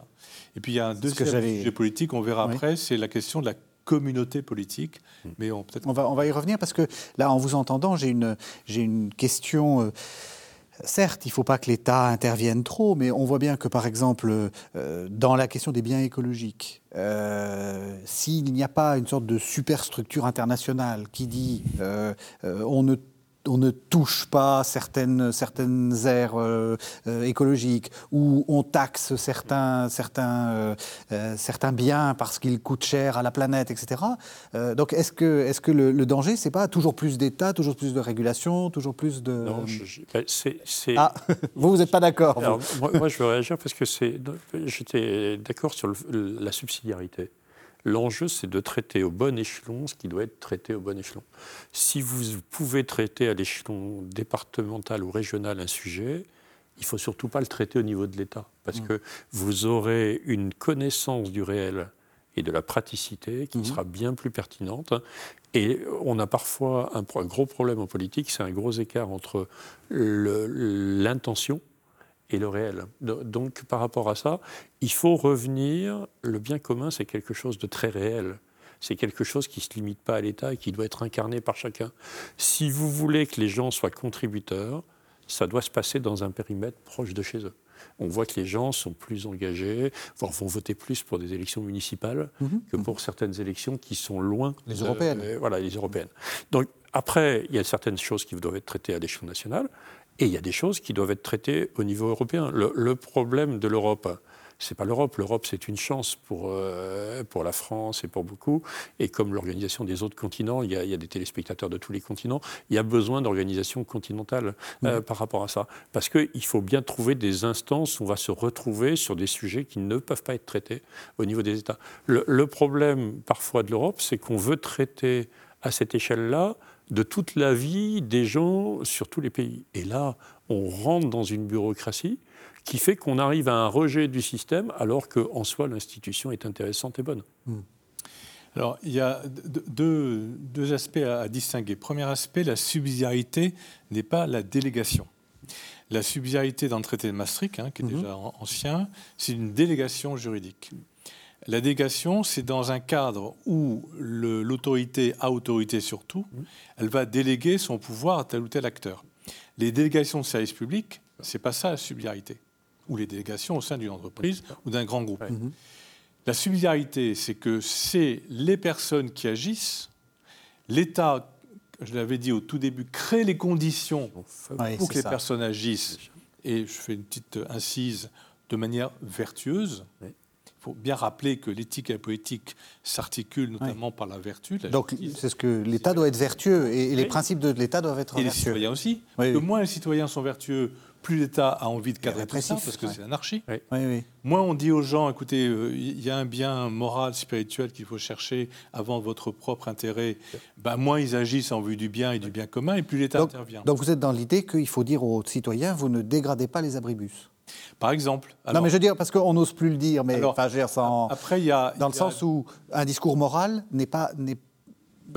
Et puis il y a un deuxième sujet politique, on verra après, c'est la question de la communauté politique. Hmm. Mais on, on, va, on va y revenir parce que là, en vous entendant, j'ai une, une question. Euh, certes, il ne faut pas que l'État intervienne trop, mais on voit bien que, par exemple, euh, dans la question des biens écologiques, euh, s'il n'y a pas une sorte de superstructure internationale qui dit on ne on ne touche pas certaines, certaines aires euh, euh, écologiques, ou on taxe certains, certains, euh, certains biens parce qu'ils coûtent cher à la planète, etc. donc est-ce que, est -ce que le, danger, c'est pas toujours plus d'État, toujours plus de régulation, toujours plus de... Non, ben. Ah, vous, vous n'êtes pas d'accord moi, je veux réagir parce que j'étais d'accord sur la subsidiarité. L'enjeu, c'est de traiter au bon échelon ce qui doit être traité au bon échelon. Si vous pouvez traiter à l'échelon départemental ou régional un sujet, il ne faut surtout pas le traiter au niveau de l'État, parce mmh. que vous aurez une connaissance du réel et de la praticité qui mmh. sera bien plus pertinente. Et on a parfois un, un gros problème en politique, c'est un gros écart entre l'intention et le réel. Donc par rapport à ça, il faut revenir, le bien commun c'est quelque chose de très réel. C'est quelque chose qui ne se limite pas à l'État et qui doit être incarné par chacun. Si vous voulez que les gens soient contributeurs, ça doit se passer dans un périmètre proche de chez eux. On voit que les gens sont plus engagés, voire vont voter plus pour des élections municipales mhm. que pour certaines élections qui sont loin. Les européennes. Euh, voilà, les européennes. Donc après, il y a certaines choses qui doivent être traitées à l'échelon national. Et il y a des choses qui doivent être traitées au niveau européen. Le, problème de l'Europe, c'est pas l'Europe. L'Europe, c'est une chance pour, euh, pour la France et pour beaucoup. Et comme l'organisation des autres continents, il y, a, des téléspectateurs de tous les continents, il y a besoin d'organisation continentale euh, par rapport à ça. Parce qu'il faut bien trouver des instances où on va se retrouver sur des sujets qui ne peuvent pas être traités au niveau des États. le problème parfois de l'Europe, c'est qu'on veut traiter à cette échelle-là de toute la vie des gens sur tous les pays. Et là, on rentre dans une bureaucratie qui fait qu'on arrive à un rejet du système alors qu'en soi l'institution est intéressante et bonne. Hmm. Alors il y a deux, aspects à, distinguer. Premier aspect, la subsidiarité n'est pas la délégation. La subsidiarité dans le traité de Maastricht, hein, qui est hmm. déjà ancien, c'est une délégation juridique. La délégation, c'est dans un cadre où l'autorité a autorité sur tout, mmh. elle va déléguer son pouvoir à tel ou tel acteur. Les délégations de service public, c'est pas ça la subsidiarité. Ou les délégations au sein d'une entreprise ou d'un grand groupe. Mmh. La subsidiarité, c'est que c'est les personnes qui agissent, l'État, je l'avais dit au tout début, crée les conditions pour que les personnes agissent. Et je fais une petite incise de manière vertueuse. Faut bien rappeler que l'éthique et la politique s'articulent notamment par la vertu. Donc c'est ce que l'État doit être vertueux et, les principes de l'État doivent être vertueux. Et les citoyens aussi. que moins les citoyens sont vertueux, plus l'État a envie de cadrer tout ça, parce que c'est l'anarchie. Moins on dit aux gens, écoutez, euh, il y a un bien moral, spirituel qu'il faut chercher avant votre propre intérêt, ben, moins ils agissent en vue du bien et du bien commun, et plus l'État intervient. Donc vous êtes dans l'idée qu'il faut dire aux citoyens, vous ne dégradez pas les abribus par exemple. non, mais je veux dire, parce qu'on n'ose plus le dire, mais enfin, sans, après, il y a, dans le sens où un discours moral n'est pas,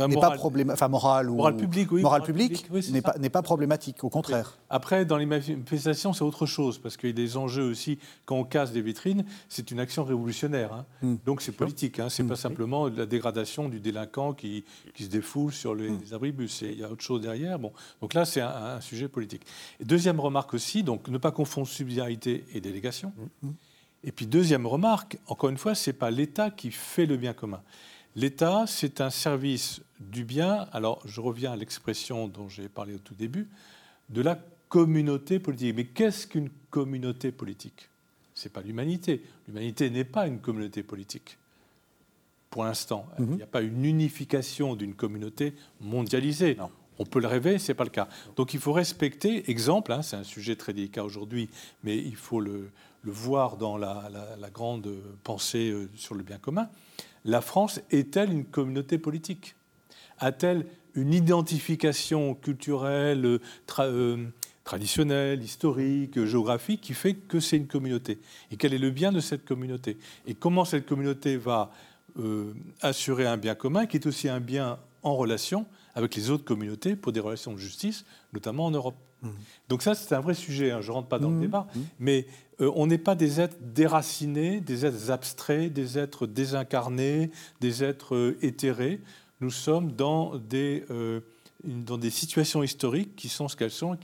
ben, n'est pas problématique, enfin moral ou moral public, oui, moral, public, n'est pas n'est pas problématique, au contraire. Après, dans les manifestations, c'est autre chose parce qu'il y a des enjeux aussi. Quand on casse des vitrines, c'est une action révolutionnaire, hein. hmm. donc c'est politique. Hein. C'est hmm. pas simplement la dégradation du délinquant qui, qui se défoule sur les, hmm. abribus. Il y a autre chose derrière. Bon, donc là, c'est un, sujet politique. deuxième remarque aussi, donc ne pas confondre subsidiarité et délégation. Et puis deuxième remarque, encore une fois, c'est pas l'État qui fait le bien commun. L'État, c'est un service du bien, alors je reviens à l'expression dont j'ai parlé au tout début, de la communauté politique. Mais qu'est-ce qu'une communauté politique? Ce n'est pas l'humanité. L'humanité n'est pas une communauté politique. Pour l'instant, il n'y a pas une unification d'une communauté mondialisée. On peut le rêver, ce n'est pas le cas. Donc il faut respecter, exemple, hein, c'est un sujet très délicat aujourd'hui, mais il faut le, voir dans la, grande pensée euh, sur le bien commun la France est-elle une communauté politique? A-t-elle une identification culturelle, euh, traditionnelle, historique, géographique qui fait que c'est une communauté? Et quel est le bien de cette communauté? Et comment cette communauté va euh, assurer un bien commun qui est aussi un bien en relation avec les autres communautés pour des relations de justice, notamment en Europe? Mmh. Donc ça, c'est un vrai sujet, hein. je ne rentre pas dans le mmh. débat, mmh. mais euh, on n'est pas des êtres déracinés, des êtres abstraits, des êtres désincarnés, des êtres euh, éthérés. Nous sommes dans des, euh, dans des situations historiques qui sont ce qu'elles sont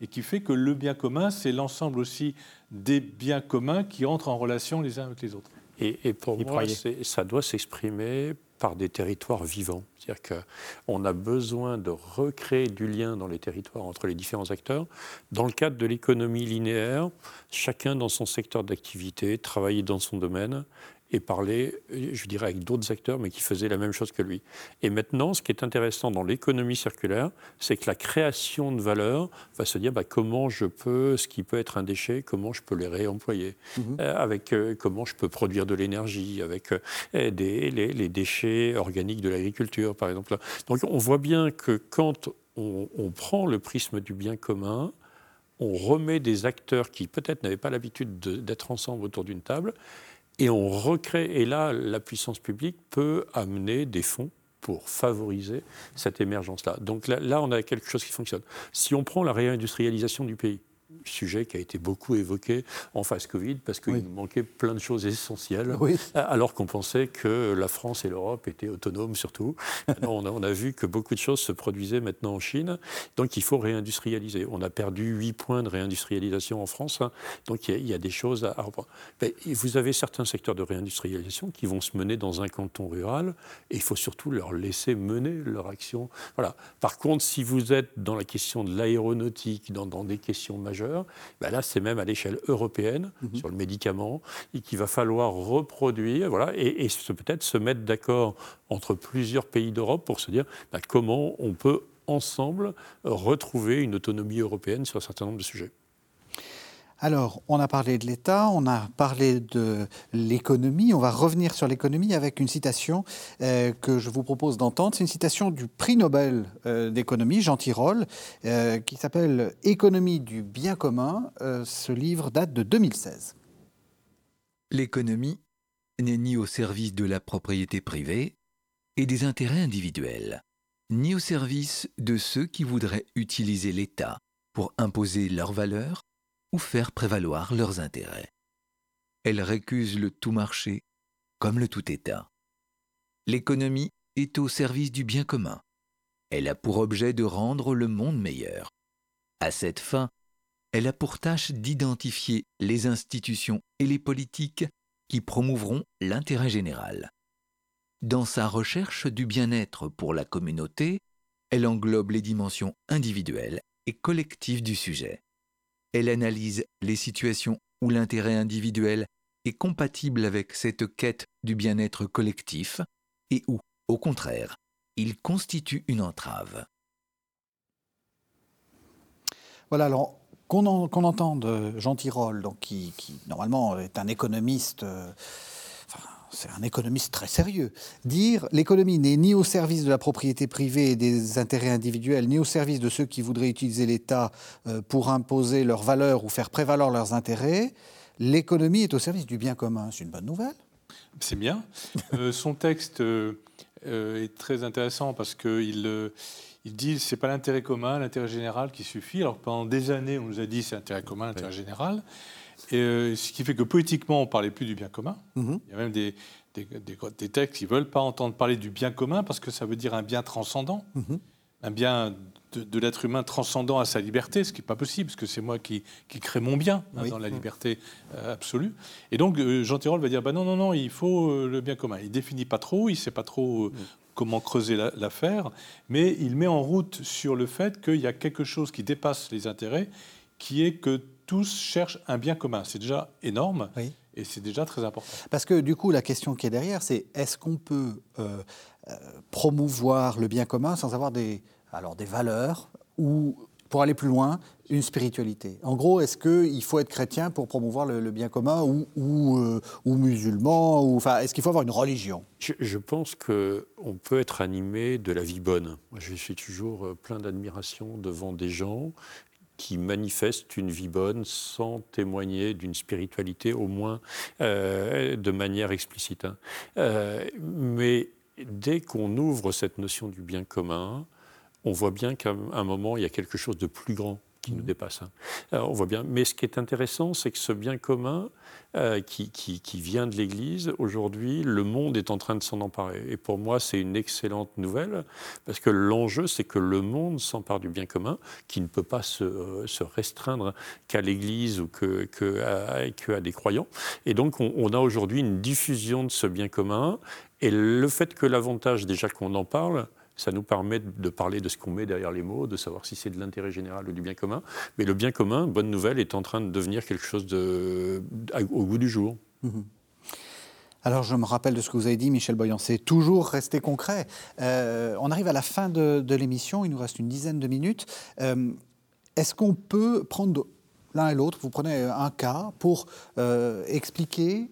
et qui, fait que le bien commun, c'est l'ensemble aussi des biens communs qui entrent en relation les uns avec les autres. Et, pour moi, ça doit s'exprimer par des territoires vivants. C'est-à-dire qu'on a besoin de recréer du lien dans les territoires entre les différents acteurs. Dans le cadre de l'économie linéaire, chacun dans son secteur d'activité, travailler dans son domaine et parler, je dirais, avec d'autres acteurs, mais qui faisaient la même chose que lui. Et maintenant, ce qui est intéressant dans l'économie circulaire, c'est que la création de valeur va se dire bah, comment je peux, ce qui peut être un déchet, comment je peux les réemployer, mhm. euh, avec euh, comment je peux produire de l'énergie, avec euh, des, les, déchets organiques de l'agriculture, par exemple. Donc on voit bien que quand on, on prend le prisme du bien commun, on remet des acteurs qui peut-être n'avaient pas l'habitude d'être ensemble autour d'une table, et on recrée, et là, la puissance publique peut amener des fonds pour favoriser cette émergence-là. Donc là, là, on a quelque chose qui fonctionne. Si on prend la réindustrialisation du pays, sujet qui a été beaucoup évoqué en phase Covid, parce qu'il nous manquait plein de choses essentielles, alors qu'on pensait que la France et l'Europe étaient autonomes surtout. on, a, on, a, vu que beaucoup de choses se produisaient maintenant en Chine, donc il faut réindustrialiser. On a perdu 8 points de réindustrialisation en France, hein. donc il y, a, des choses à, reprendre. vous avez certains secteurs de réindustrialisation qui vont se mener dans un canton rural, et il faut surtout leur laisser mener leur action. Voilà. Par contre, si vous êtes dans la question de l'aéronautique, dans, dans des questions majeures, ben là, c'est même à l'échelle européenne, mhm. sur le médicament, et qu'il va falloir reproduire, voilà, et, peut-être se mettre d'accord entre plusieurs pays d'Europe pour se dire ben, comment on peut ensemble retrouver une autonomie européenne sur un certain nombre de sujets. Alors, on a parlé de l'État, on a parlé de l'économie. On va revenir sur l'économie avec une citation euh, que je vous propose d'entendre. C'est une citation du prix Nobel euh, d'économie, Jean Tirole, euh, qui s'appelle Économie du bien commun. ce livre date de 2016. L'économie n'est ni au service de la propriété privée et des intérêts individuels, ni au service de ceux qui voudraient utiliser l'État pour imposer leurs valeurs ou faire prévaloir leurs intérêts. Elle récuse le tout marché comme le tout État. L'économie est au service du bien commun. Elle a pour objet de rendre le monde meilleur. À cette fin, elle a pour tâche d'identifier les institutions et les politiques qui promouvront l'intérêt général. Dans sa recherche du bien-être pour la communauté, elle englobe les dimensions individuelles et collectives du sujet. Elle analyse les situations où l'intérêt individuel est compatible avec cette quête du bien-être collectif et où, au contraire, il constitue une entrave. Voilà, alors qu'on entende Jean Tirole, qui, normalement est un économiste, euh, c'est un économiste très sérieux, dire l'économie n'est ni au service de la propriété privée et des intérêts individuels, ni au service de ceux qui voudraient utiliser l'État euh, pour imposer leurs valeurs ou faire prévaloir leurs intérêts, l'économie est au service du bien commun. C'est une bonne nouvelle. C'est bien. Euh, son texte est très intéressant parce qu'il il dit c'est pas l'intérêt commun, l'intérêt général qui suffit. Alors pendant des années, on nous a dit c'est l'intérêt commun, l'intérêt général. Et euh, ce qui fait que politiquement, on parlait plus du bien commun. Mhm. Il y a même des, des, des, textes qui veulent pas entendre parler du bien commun parce que ça veut dire un bien transcendant, mhm. un bien de, l'être humain transcendant à sa liberté, ce qui n'est pas possible, parce que c'est moi qui, qui, crée mon bien hein, dans la liberté euh, absolue. Et donc euh, Jean Tirole va dire bah non, non, non, il faut le bien commun. Il définit pas trop, il sait pas trop comment creuser l'affaire, mais il met en route sur le fait qu'il y a quelque chose qui dépasse les intérêts, qui est que tous cherchent un bien commun. C'est déjà énorme. Et c'est déjà très important. Parce que du coup, la question qui est derrière, c'est est-ce qu'on peut euh, euh, promouvoir le bien commun sans avoir des, alors des valeurs ou pour aller plus loin, une spiritualité? En gros, est-ce qu'il faut être chrétien pour promouvoir le, bien commun ou, ou, euh, musulman ou, enfin, Est-ce qu'il faut avoir une religion? Je, pense qu'on peut être animé de la vie bonne. Moi, je suis toujours plein d'admiration devant des gens qui manifestent une vie bonne sans témoigner d'une spiritualité, au moins euh, de manière explicite. Hein. mais dès qu'on ouvre cette notion du bien commun, on voit bien qu'à un moment, il y a quelque chose de plus grand qui nous mmh. dépasse. Hein. on voit bien. Mais ce qui est intéressant, c'est que ce bien commun euh, qui, qui, vient de l'Église, aujourd'hui, le monde est en train de s'en emparer. Et pour moi, c'est une excellente nouvelle, parce que l'enjeu, c'est que le monde s'empare du bien commun, qui ne peut pas se, euh, se restreindre qu'à l'Église ou que, que, à, des croyants. Et donc, on, on a aujourd'hui une diffusion de ce bien commun. Et le fait que l'avantage, déjà qu'on en parle, ça nous permet de parler de ce qu'on met derrière les mots, de savoir si c'est de l'intérêt général ou du bien commun. Mais le bien commun, bonne nouvelle, est en train de devenir quelque chose au goût du jour. Mhm. Alors, je me rappelle de ce que vous avez dit, Michel Boyan, c'est toujours rester concret. Euh, on arrive à la fin de, l'émission, il nous reste une dizaine de minutes. Euh, est-ce qu'on peut prendre l'un et l'autre, vous prenez un cas pour euh, expliquer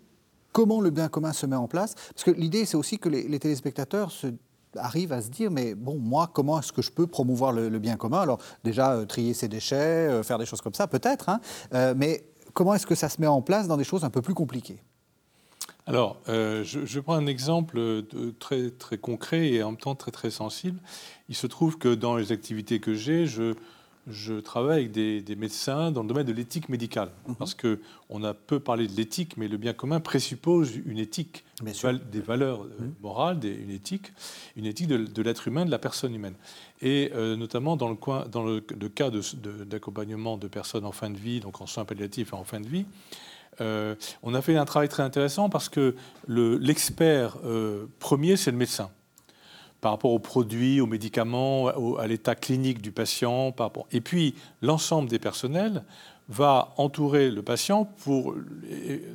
comment le bien commun se met en place? Parce que l'idée, c'est aussi que les, les téléspectateurs se arrive à se dire, mais bon, moi, comment est-ce que je peux promouvoir le, bien commun? Alors déjà, euh, trier ses déchets, euh, faire des choses comme ça, peut-être, hein, euh, mais comment est-ce que ça se met en place dans des choses un peu plus compliquées? Alors, je, je, prends un exemple très, très concret et en même temps très, très sensible. Il se trouve que dans les activités que j'ai, je, je travaille avec des, médecins dans le domaine de l'éthique médicale. Mhm. Parce qu'on a peu parlé de l'éthique, mais le bien commun présuppose une éthique, des valeurs euh, mhm. morales, une éthique, une éthique de, l'être humain, de la personne humaine. Et euh, notamment dans le, coin, dans le, cas d'accompagnement de, personnes en fin de vie, donc en soins palliatifs et en fin de vie, euh, on a fait un travail très intéressant parce que l'expert premier, c'est le médecin par rapport aux produits, aux médicaments, à l'état clinique du patient. Par rapport... Et puis, l'ensemble des personnels va entourer le patient pour,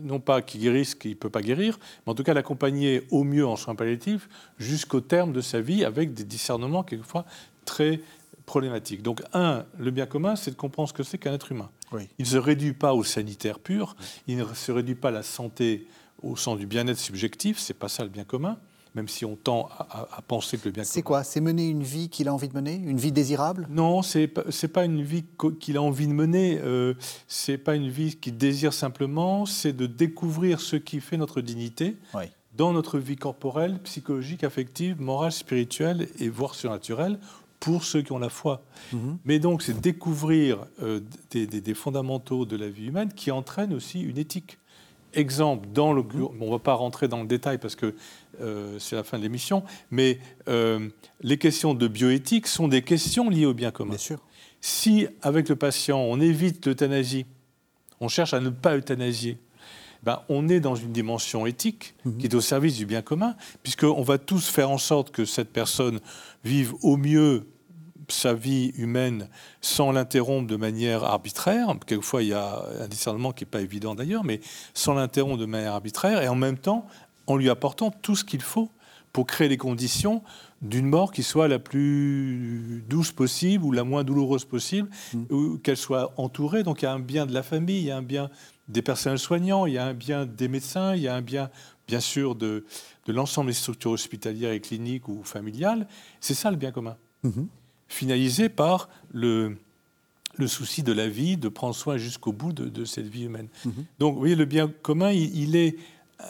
non pas qu'il guérisse, qu'il ne peut pas guérir, mais en tout cas l'accompagner au mieux en soins palliatifs jusqu'au terme de sa vie avec des discernements quelquefois très problématiques. Donc, un, le bien commun, c'est de comprendre ce que c'est qu'un être humain. Il ne se réduit pas au sanitaire pur, il ne se réduit pas à la santé au sens du bien-être subjectif, c'est pas ça le bien commun même si on tend à, penser que le bien C'est quoi? C'est mener une vie qu'il a envie de mener? Une vie désirable? Non, c'est n'est pas une vie qu'il a envie de mener. Euh, c'est pas une vie qu'il désire simplement. C'est de découvrir ce qui fait notre dignité dans notre vie corporelle, psychologique, affective, morale, spirituelle et voire surnaturelle pour ceux qui ont la foi. Mhm. Mais donc, c'est découvrir euh, des, des, fondamentaux de la vie humaine qui entraînent aussi une éthique exemple dans le... On ne va pas rentrer dans le détail parce que euh, c'est la fin de l'émission, mais euh, les questions de bioéthique sont des questions liées au bien commun. Bien sûr. Si, avec le patient, on évite l'euthanasie, on cherche à ne pas euthanasier, ben, on est dans une dimension éthique Mhm. qui est au service du bien commun, puisqu'on va tous faire en sorte que cette personne vive au mieux sa vie humaine sans l'interrompre de manière arbitraire. Quelquefois, il y a un discernement qui n'est pas évident d'ailleurs, mais sans l'interrompre de manière arbitraire, et en même temps, en lui apportant tout ce qu'il faut pour créer les conditions d'une mort qui soit la plus douce possible ou la moins douloureuse possible, ou qu'elle soit entourée. Donc il y a un bien de la famille, il y a un bien des personnels soignants, il y a un bien des médecins, il y a un bien, bien sûr, de, de l'ensemble des structures hospitalières et cliniques ou familiales. C'est ça le bien commun. Mhm. Finalisé par le, le souci de la vie, de prendre soin jusqu'au bout de, de cette vie humaine. Mhm. Donc, vous voyez, le bien commun, il, il est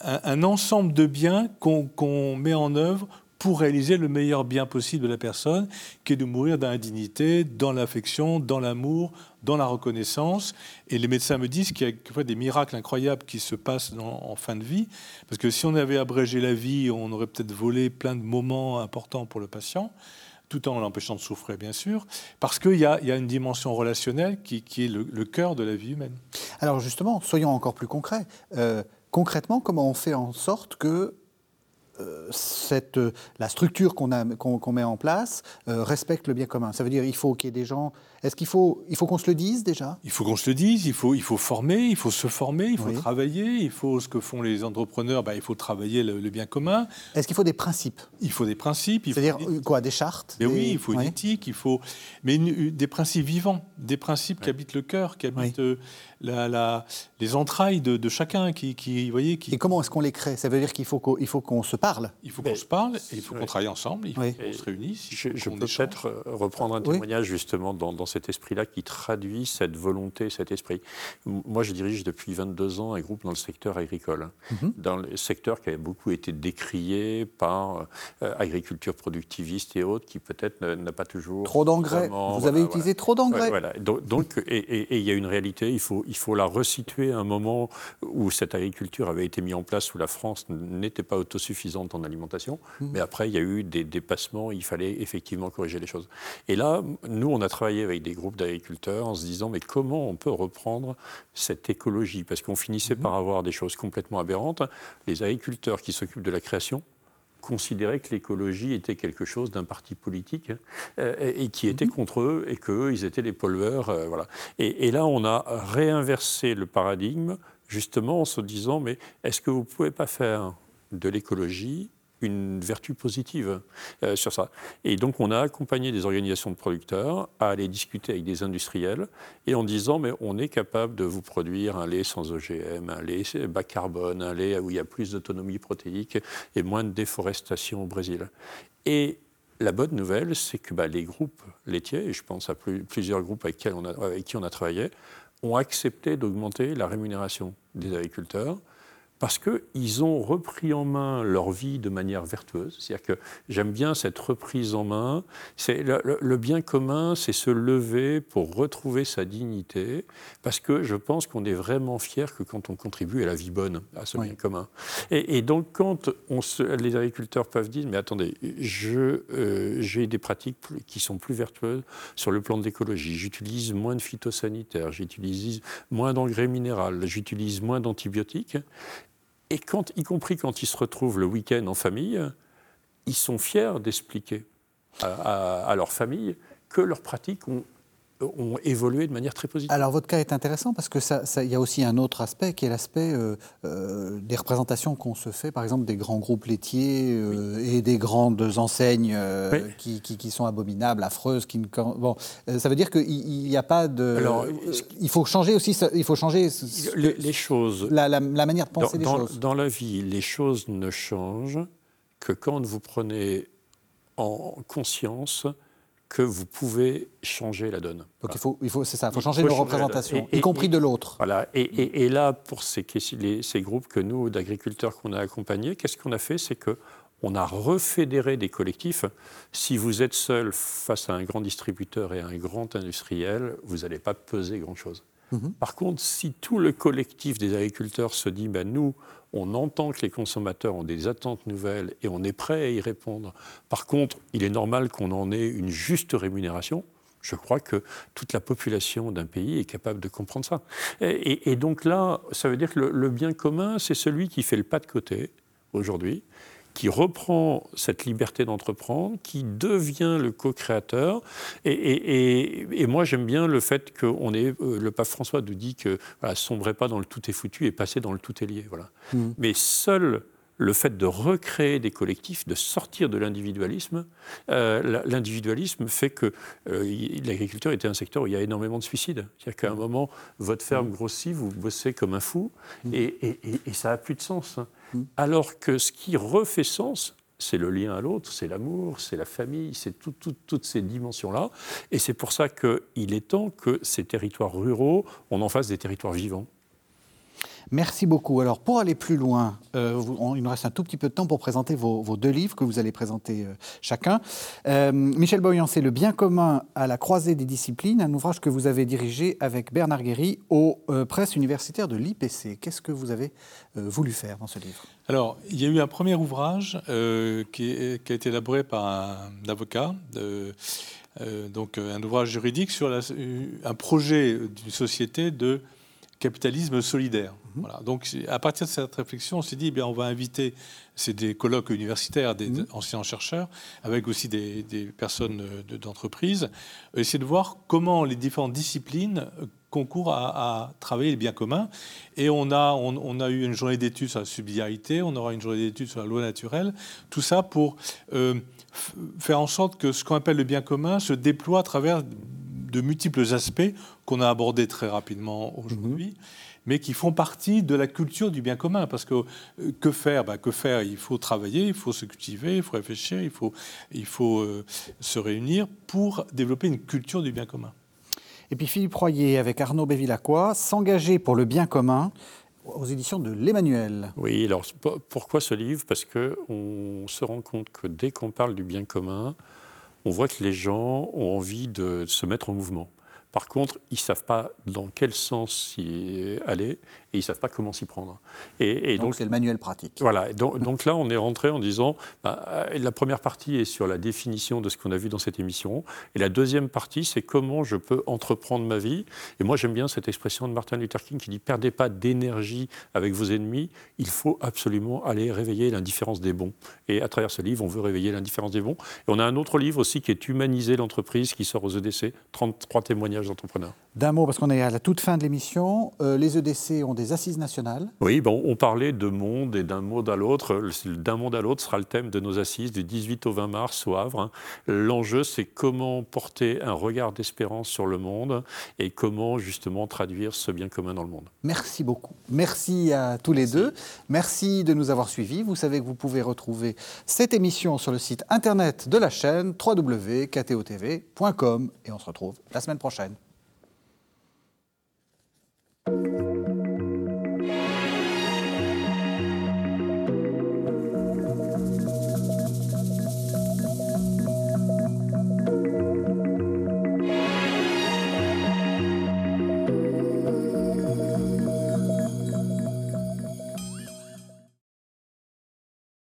un, ensemble de biens qu'on met en œuvre pour réaliser le meilleur bien possible de la personne, qui est de mourir dans la dignité, dans l'affection, dans l'amour, dans la reconnaissance. Et les médecins me disent qu'il y a des miracles incroyables qui se passent en fin de vie, parce que si on avait abrégé la vie, on aurait peut-être volé plein de moments importants pour le patient tout en l'empêchant de souffrir, bien sûr, parce qu'il y, a- une dimension relationnelle qui, est le, le cœur de la vie humaine. Alors justement, soyons encore plus concrets. Euh, concrètement, comment on fait en sorte que euh, cette, euh, la structure qu'on met en place euh, respecte le bien commun? Ça veut dire il faut qu'il y ait des gens... Est-ce qu'il faut, il faut qu'on se le dise déjà? Il faut qu'on se le dise, il faut, il faut former, il faut se former, il faut Oui. travailler, il faut ce que font les entrepreneurs, ben, il faut travailler le, le bien commun, Est-ce qu'il faut des principes? Il faut des principes, C'est-à-dire quoi Des chartes Mais des- oui, il faut une Oui. éthique, il faut mais une- une- des principes vivants, des principes qui habitent le cœur, qui habitent la- la- les entrailles de, de chacun, qui, voyez, qui, Et comment est-ce qu'on les crée? Ça veut dire qu'il faut qu'on il faut qu'on se parle il faut qu'on se parle, et il faut qu'on travaille ensemble, il faut Oui. qu'on se réunisse, Je, peux peut-être euh, reprendre un Oui. témoignage justement dans, dans cet esprit-là qui traduit cette volonté, cet esprit. Moi, je dirige depuis 22 ans un groupe dans le secteur agricole, Mhm. dans le secteur qui a beaucoup été décrié par euh, agriculture productiviste et autres, qui peut-être n'a- pas toujours Trop d'engrais. Vous avez voilà, utilisé trop d'engrais. Ouais, voilà. Donc, donc, et- et et il y a une réalité, il faut, il faut la resituer à un moment où cette agriculture avait été mise en place, où la France n'était pas autosuffisante en alimentation. Mais après, il y a eu des dépassements, il fallait effectivement corriger les choses. Et là, nous, on a travaillé avec des groupes d'agriculteurs en se disant, mais comment on peut reprendre cette écologie? Parce qu'on finissait par avoir des choses complètement aberrantes. Les agriculteurs qui s'occupent de la création, considéraient que l'écologie était quelque chose d'un parti politique euh, et, et qui était contre eux et qu'eux, ils étaient les pollueurs. euh, voilà. et, et là, on a réinversé le paradigme justement en se disant, mais est-ce que vous ne pouvez pas faire de l'écologie une vertu positive euh, sur ça. Et donc, on a accompagné des organisations de producteurs à aller discuter avec des industriels et en disant, mais on est capable de vous produire un lait sans OGM, un lait bas carbone, un lait où il y a plus d'autonomie protéique et moins de déforestation au Brésil. Et la bonne nouvelle, c'est que bah, les groupes laitiers, et je pense à plus- plusieurs groupes avec qui on a travaillé, ont accepté d'augmenter la rémunération des agriculteurs parce qu'ils ont repris en main leur vie de manière vertueuse. C'est-à-dire que j'aime bien cette reprise en main. C'est le, le- le bien commun, c'est se lever pour retrouver sa dignité, parce que je pense qu'on est vraiment fier que quand on contribue à la vie bonne, à ce Oui. bien commun. Et, et donc quand on se- les agriculteurs peuvent dire, mais attendez, je, euh, j'ai des pratiques qui sont plus vertueuses sur le plan de l'écologie. J'utilise moins de phytosanitaires, j'utilise moins d'engrais minéraux, j'utilise moins d'antibiotiques. Et y compris quand ils se retrouvent le week-end en famille, ils sont fiers d'expliquer à leur famille que leurs pratiques ont, ont évolué de manière très positive. Alors votre cas est intéressant parce que ça, ça- y a aussi un autre aspect qui est l'aspect euh, euh, des représentations qu'on se fait, par exemple des grands groupes laitiers euh, et des grandes enseignes Oui. qui, qui- qui sont abominables, affreuses. Qui ne, bon, ça veut dire qu'il n'y a pas de. Alors, il faut changer aussi. Il faut changer les, les choses, la, la- la manière de dans, penser les dans- choses. dans la vie, les choses ne changent que quand vous prenez en conscience que vous pouvez changer la donne. Donc il faut, il faut, c'est ça. Il faut Il changer faut nos changer représentations, et- y compris de l'autre. Voilà. Et, là, pour ces, ques- les- ces groupes que nous, d'agriculteurs qu'on a accompagnés, qu'est-ce qu'on a fait? C'est que on a refédéré des collectifs. Si vous êtes seul face à un grand distributeur et à un grand industriel, vous n'allez pas peser grand-chose. Mhm. Par contre, si tout le collectif des agriculteurs se dit, ben, nous, on entend que les consommateurs ont des attentes nouvelles et on est prêt à y répondre. Par contre, il est normal qu'on en ait une juste rémunération. Je crois que toute la population d'un pays est capable de comprendre ça. Et, donc là, ça veut dire que le bien commun, c'est celui qui fait le pas de côté aujourd'hui, qui reprend cette liberté d'entreprendre, qui devient le co-créateur. Et, moi, j'aime bien le fait qu'on est. Euh, le pape François nous dit que voilà, sombrez pas dans le tout est foutu et passez dans le tout est lié. Voilà. Mmh. Mais seul le fait de recréer des collectifs, de sortir de l'individualisme, euh, l'individualisme fait que euh, l'agriculture était un secteur où il y a énormément de suicides. C'est-à-dire qu'à un moment, votre ferme mmh. grossit, vous bossez comme un fou, mmh. et, ça n'a plus de sens. Hein. Alors que ce qui refait sens, c'est le lien à l'autre, c'est l'amour, c'est la famille, c'est toutes ces dimensions-là. Et c'est pour ça qu'il est temps que ces territoires ruraux, on en fasse des territoires vivants. Merci beaucoup. Alors, pour aller plus loin, euh, il nous reste un tout petit peu de temps pour présenter vos, deux livres que vous allez présenter euh, chacun. Euh, Michel Boyan, c'est Le bien commun à la croisée des disciplines, un ouvrage que vous avez dirigé avec Bernard Guéry aux presses universitaires de l'IPC. Qu'est-ce que vous avez voulu faire dans ce livre? Alors, il y a eu un premier ouvrage qui, a été élaboré par un, avocat. donc un ouvrage juridique sur un projet d'une société de capitalisme solidaire. Mhm. Voilà. Donc, à partir de cette réflexion, on s'est dit, eh bien, on va inviter, c'est des colloques universitaires, des mhm. anciens chercheurs, avec aussi des, personnes d'entreprise, essayer de voir comment les différentes disciplines concourent à, travailler les biens communs. Et on a, on, a eu une journée d'études sur la subsidiarité, on aura une journée d'études sur la loi naturelle, tout ça pour euh, faire en sorte que ce qu'on appelle le bien commun se déploie à travers de multiples aspects qu'on a abordés très rapidement aujourd'hui. Mhm. mais qui font partie de la culture du bien commun. Parce que euh, que faire? Bah, Que faire? Il faut travailler, il faut se cultiver, il faut réfléchir, il faut, il faut euh, se réunir pour développer une culture du bien commun. Et puis Philippe Royer, avec Arnaud Bévilacqua, s'engager pour le bien commun aux éditions de l'Emmanuel. Oui, alors pourquoi ce livre? Parce qu'on se rend compte que dès qu'on parle du bien commun, on voit que les gens ont envie de se mettre en mouvement. Par contre, ils ne savent pas dans quel sens y aller et ils ne savent pas comment s'y prendre. Et, donc, c'est le manuel pratique. Voilà, donc, donc, là on est rentré en disant, bah, la première partie est sur la définition de ce qu'on a vu dans cette émission, et la deuxième partie c'est comment je peux entreprendre ma vie. Et moi j'aime bien cette expression de Martin Luther King qui dit, perdez pas d'énergie avec vos ennemis, il faut absolument aller réveiller l'indifférence des bons. Et à travers ce livre, on veut réveiller l'indifférence des bons. Et on a un autre livre aussi qui est Humaniser l'entreprise, qui sort aux EDC, 33 témoignages d'entrepreneurs. D'un mot, parce qu'on est à la toute fin de l'émission, euh, les EDC ont des assises nationales. Oui, bon, on parlait de monde et d'un mot à l'autre. D'un monde à l'autre sera le thème de nos assises du 18 au 20 mars au Havre. Hein. L'enjeu, c'est comment porter un regard d'espérance sur le monde et comment justement traduire ce bien commun dans le monde. Merci beaucoup. Merci à tous les deux. Merci de nous avoir suivis. Vous savez que vous pouvez retrouver cette émission sur le site internet de la chaîne www.ktotv.com et on se retrouve la semaine prochaine. Thank you.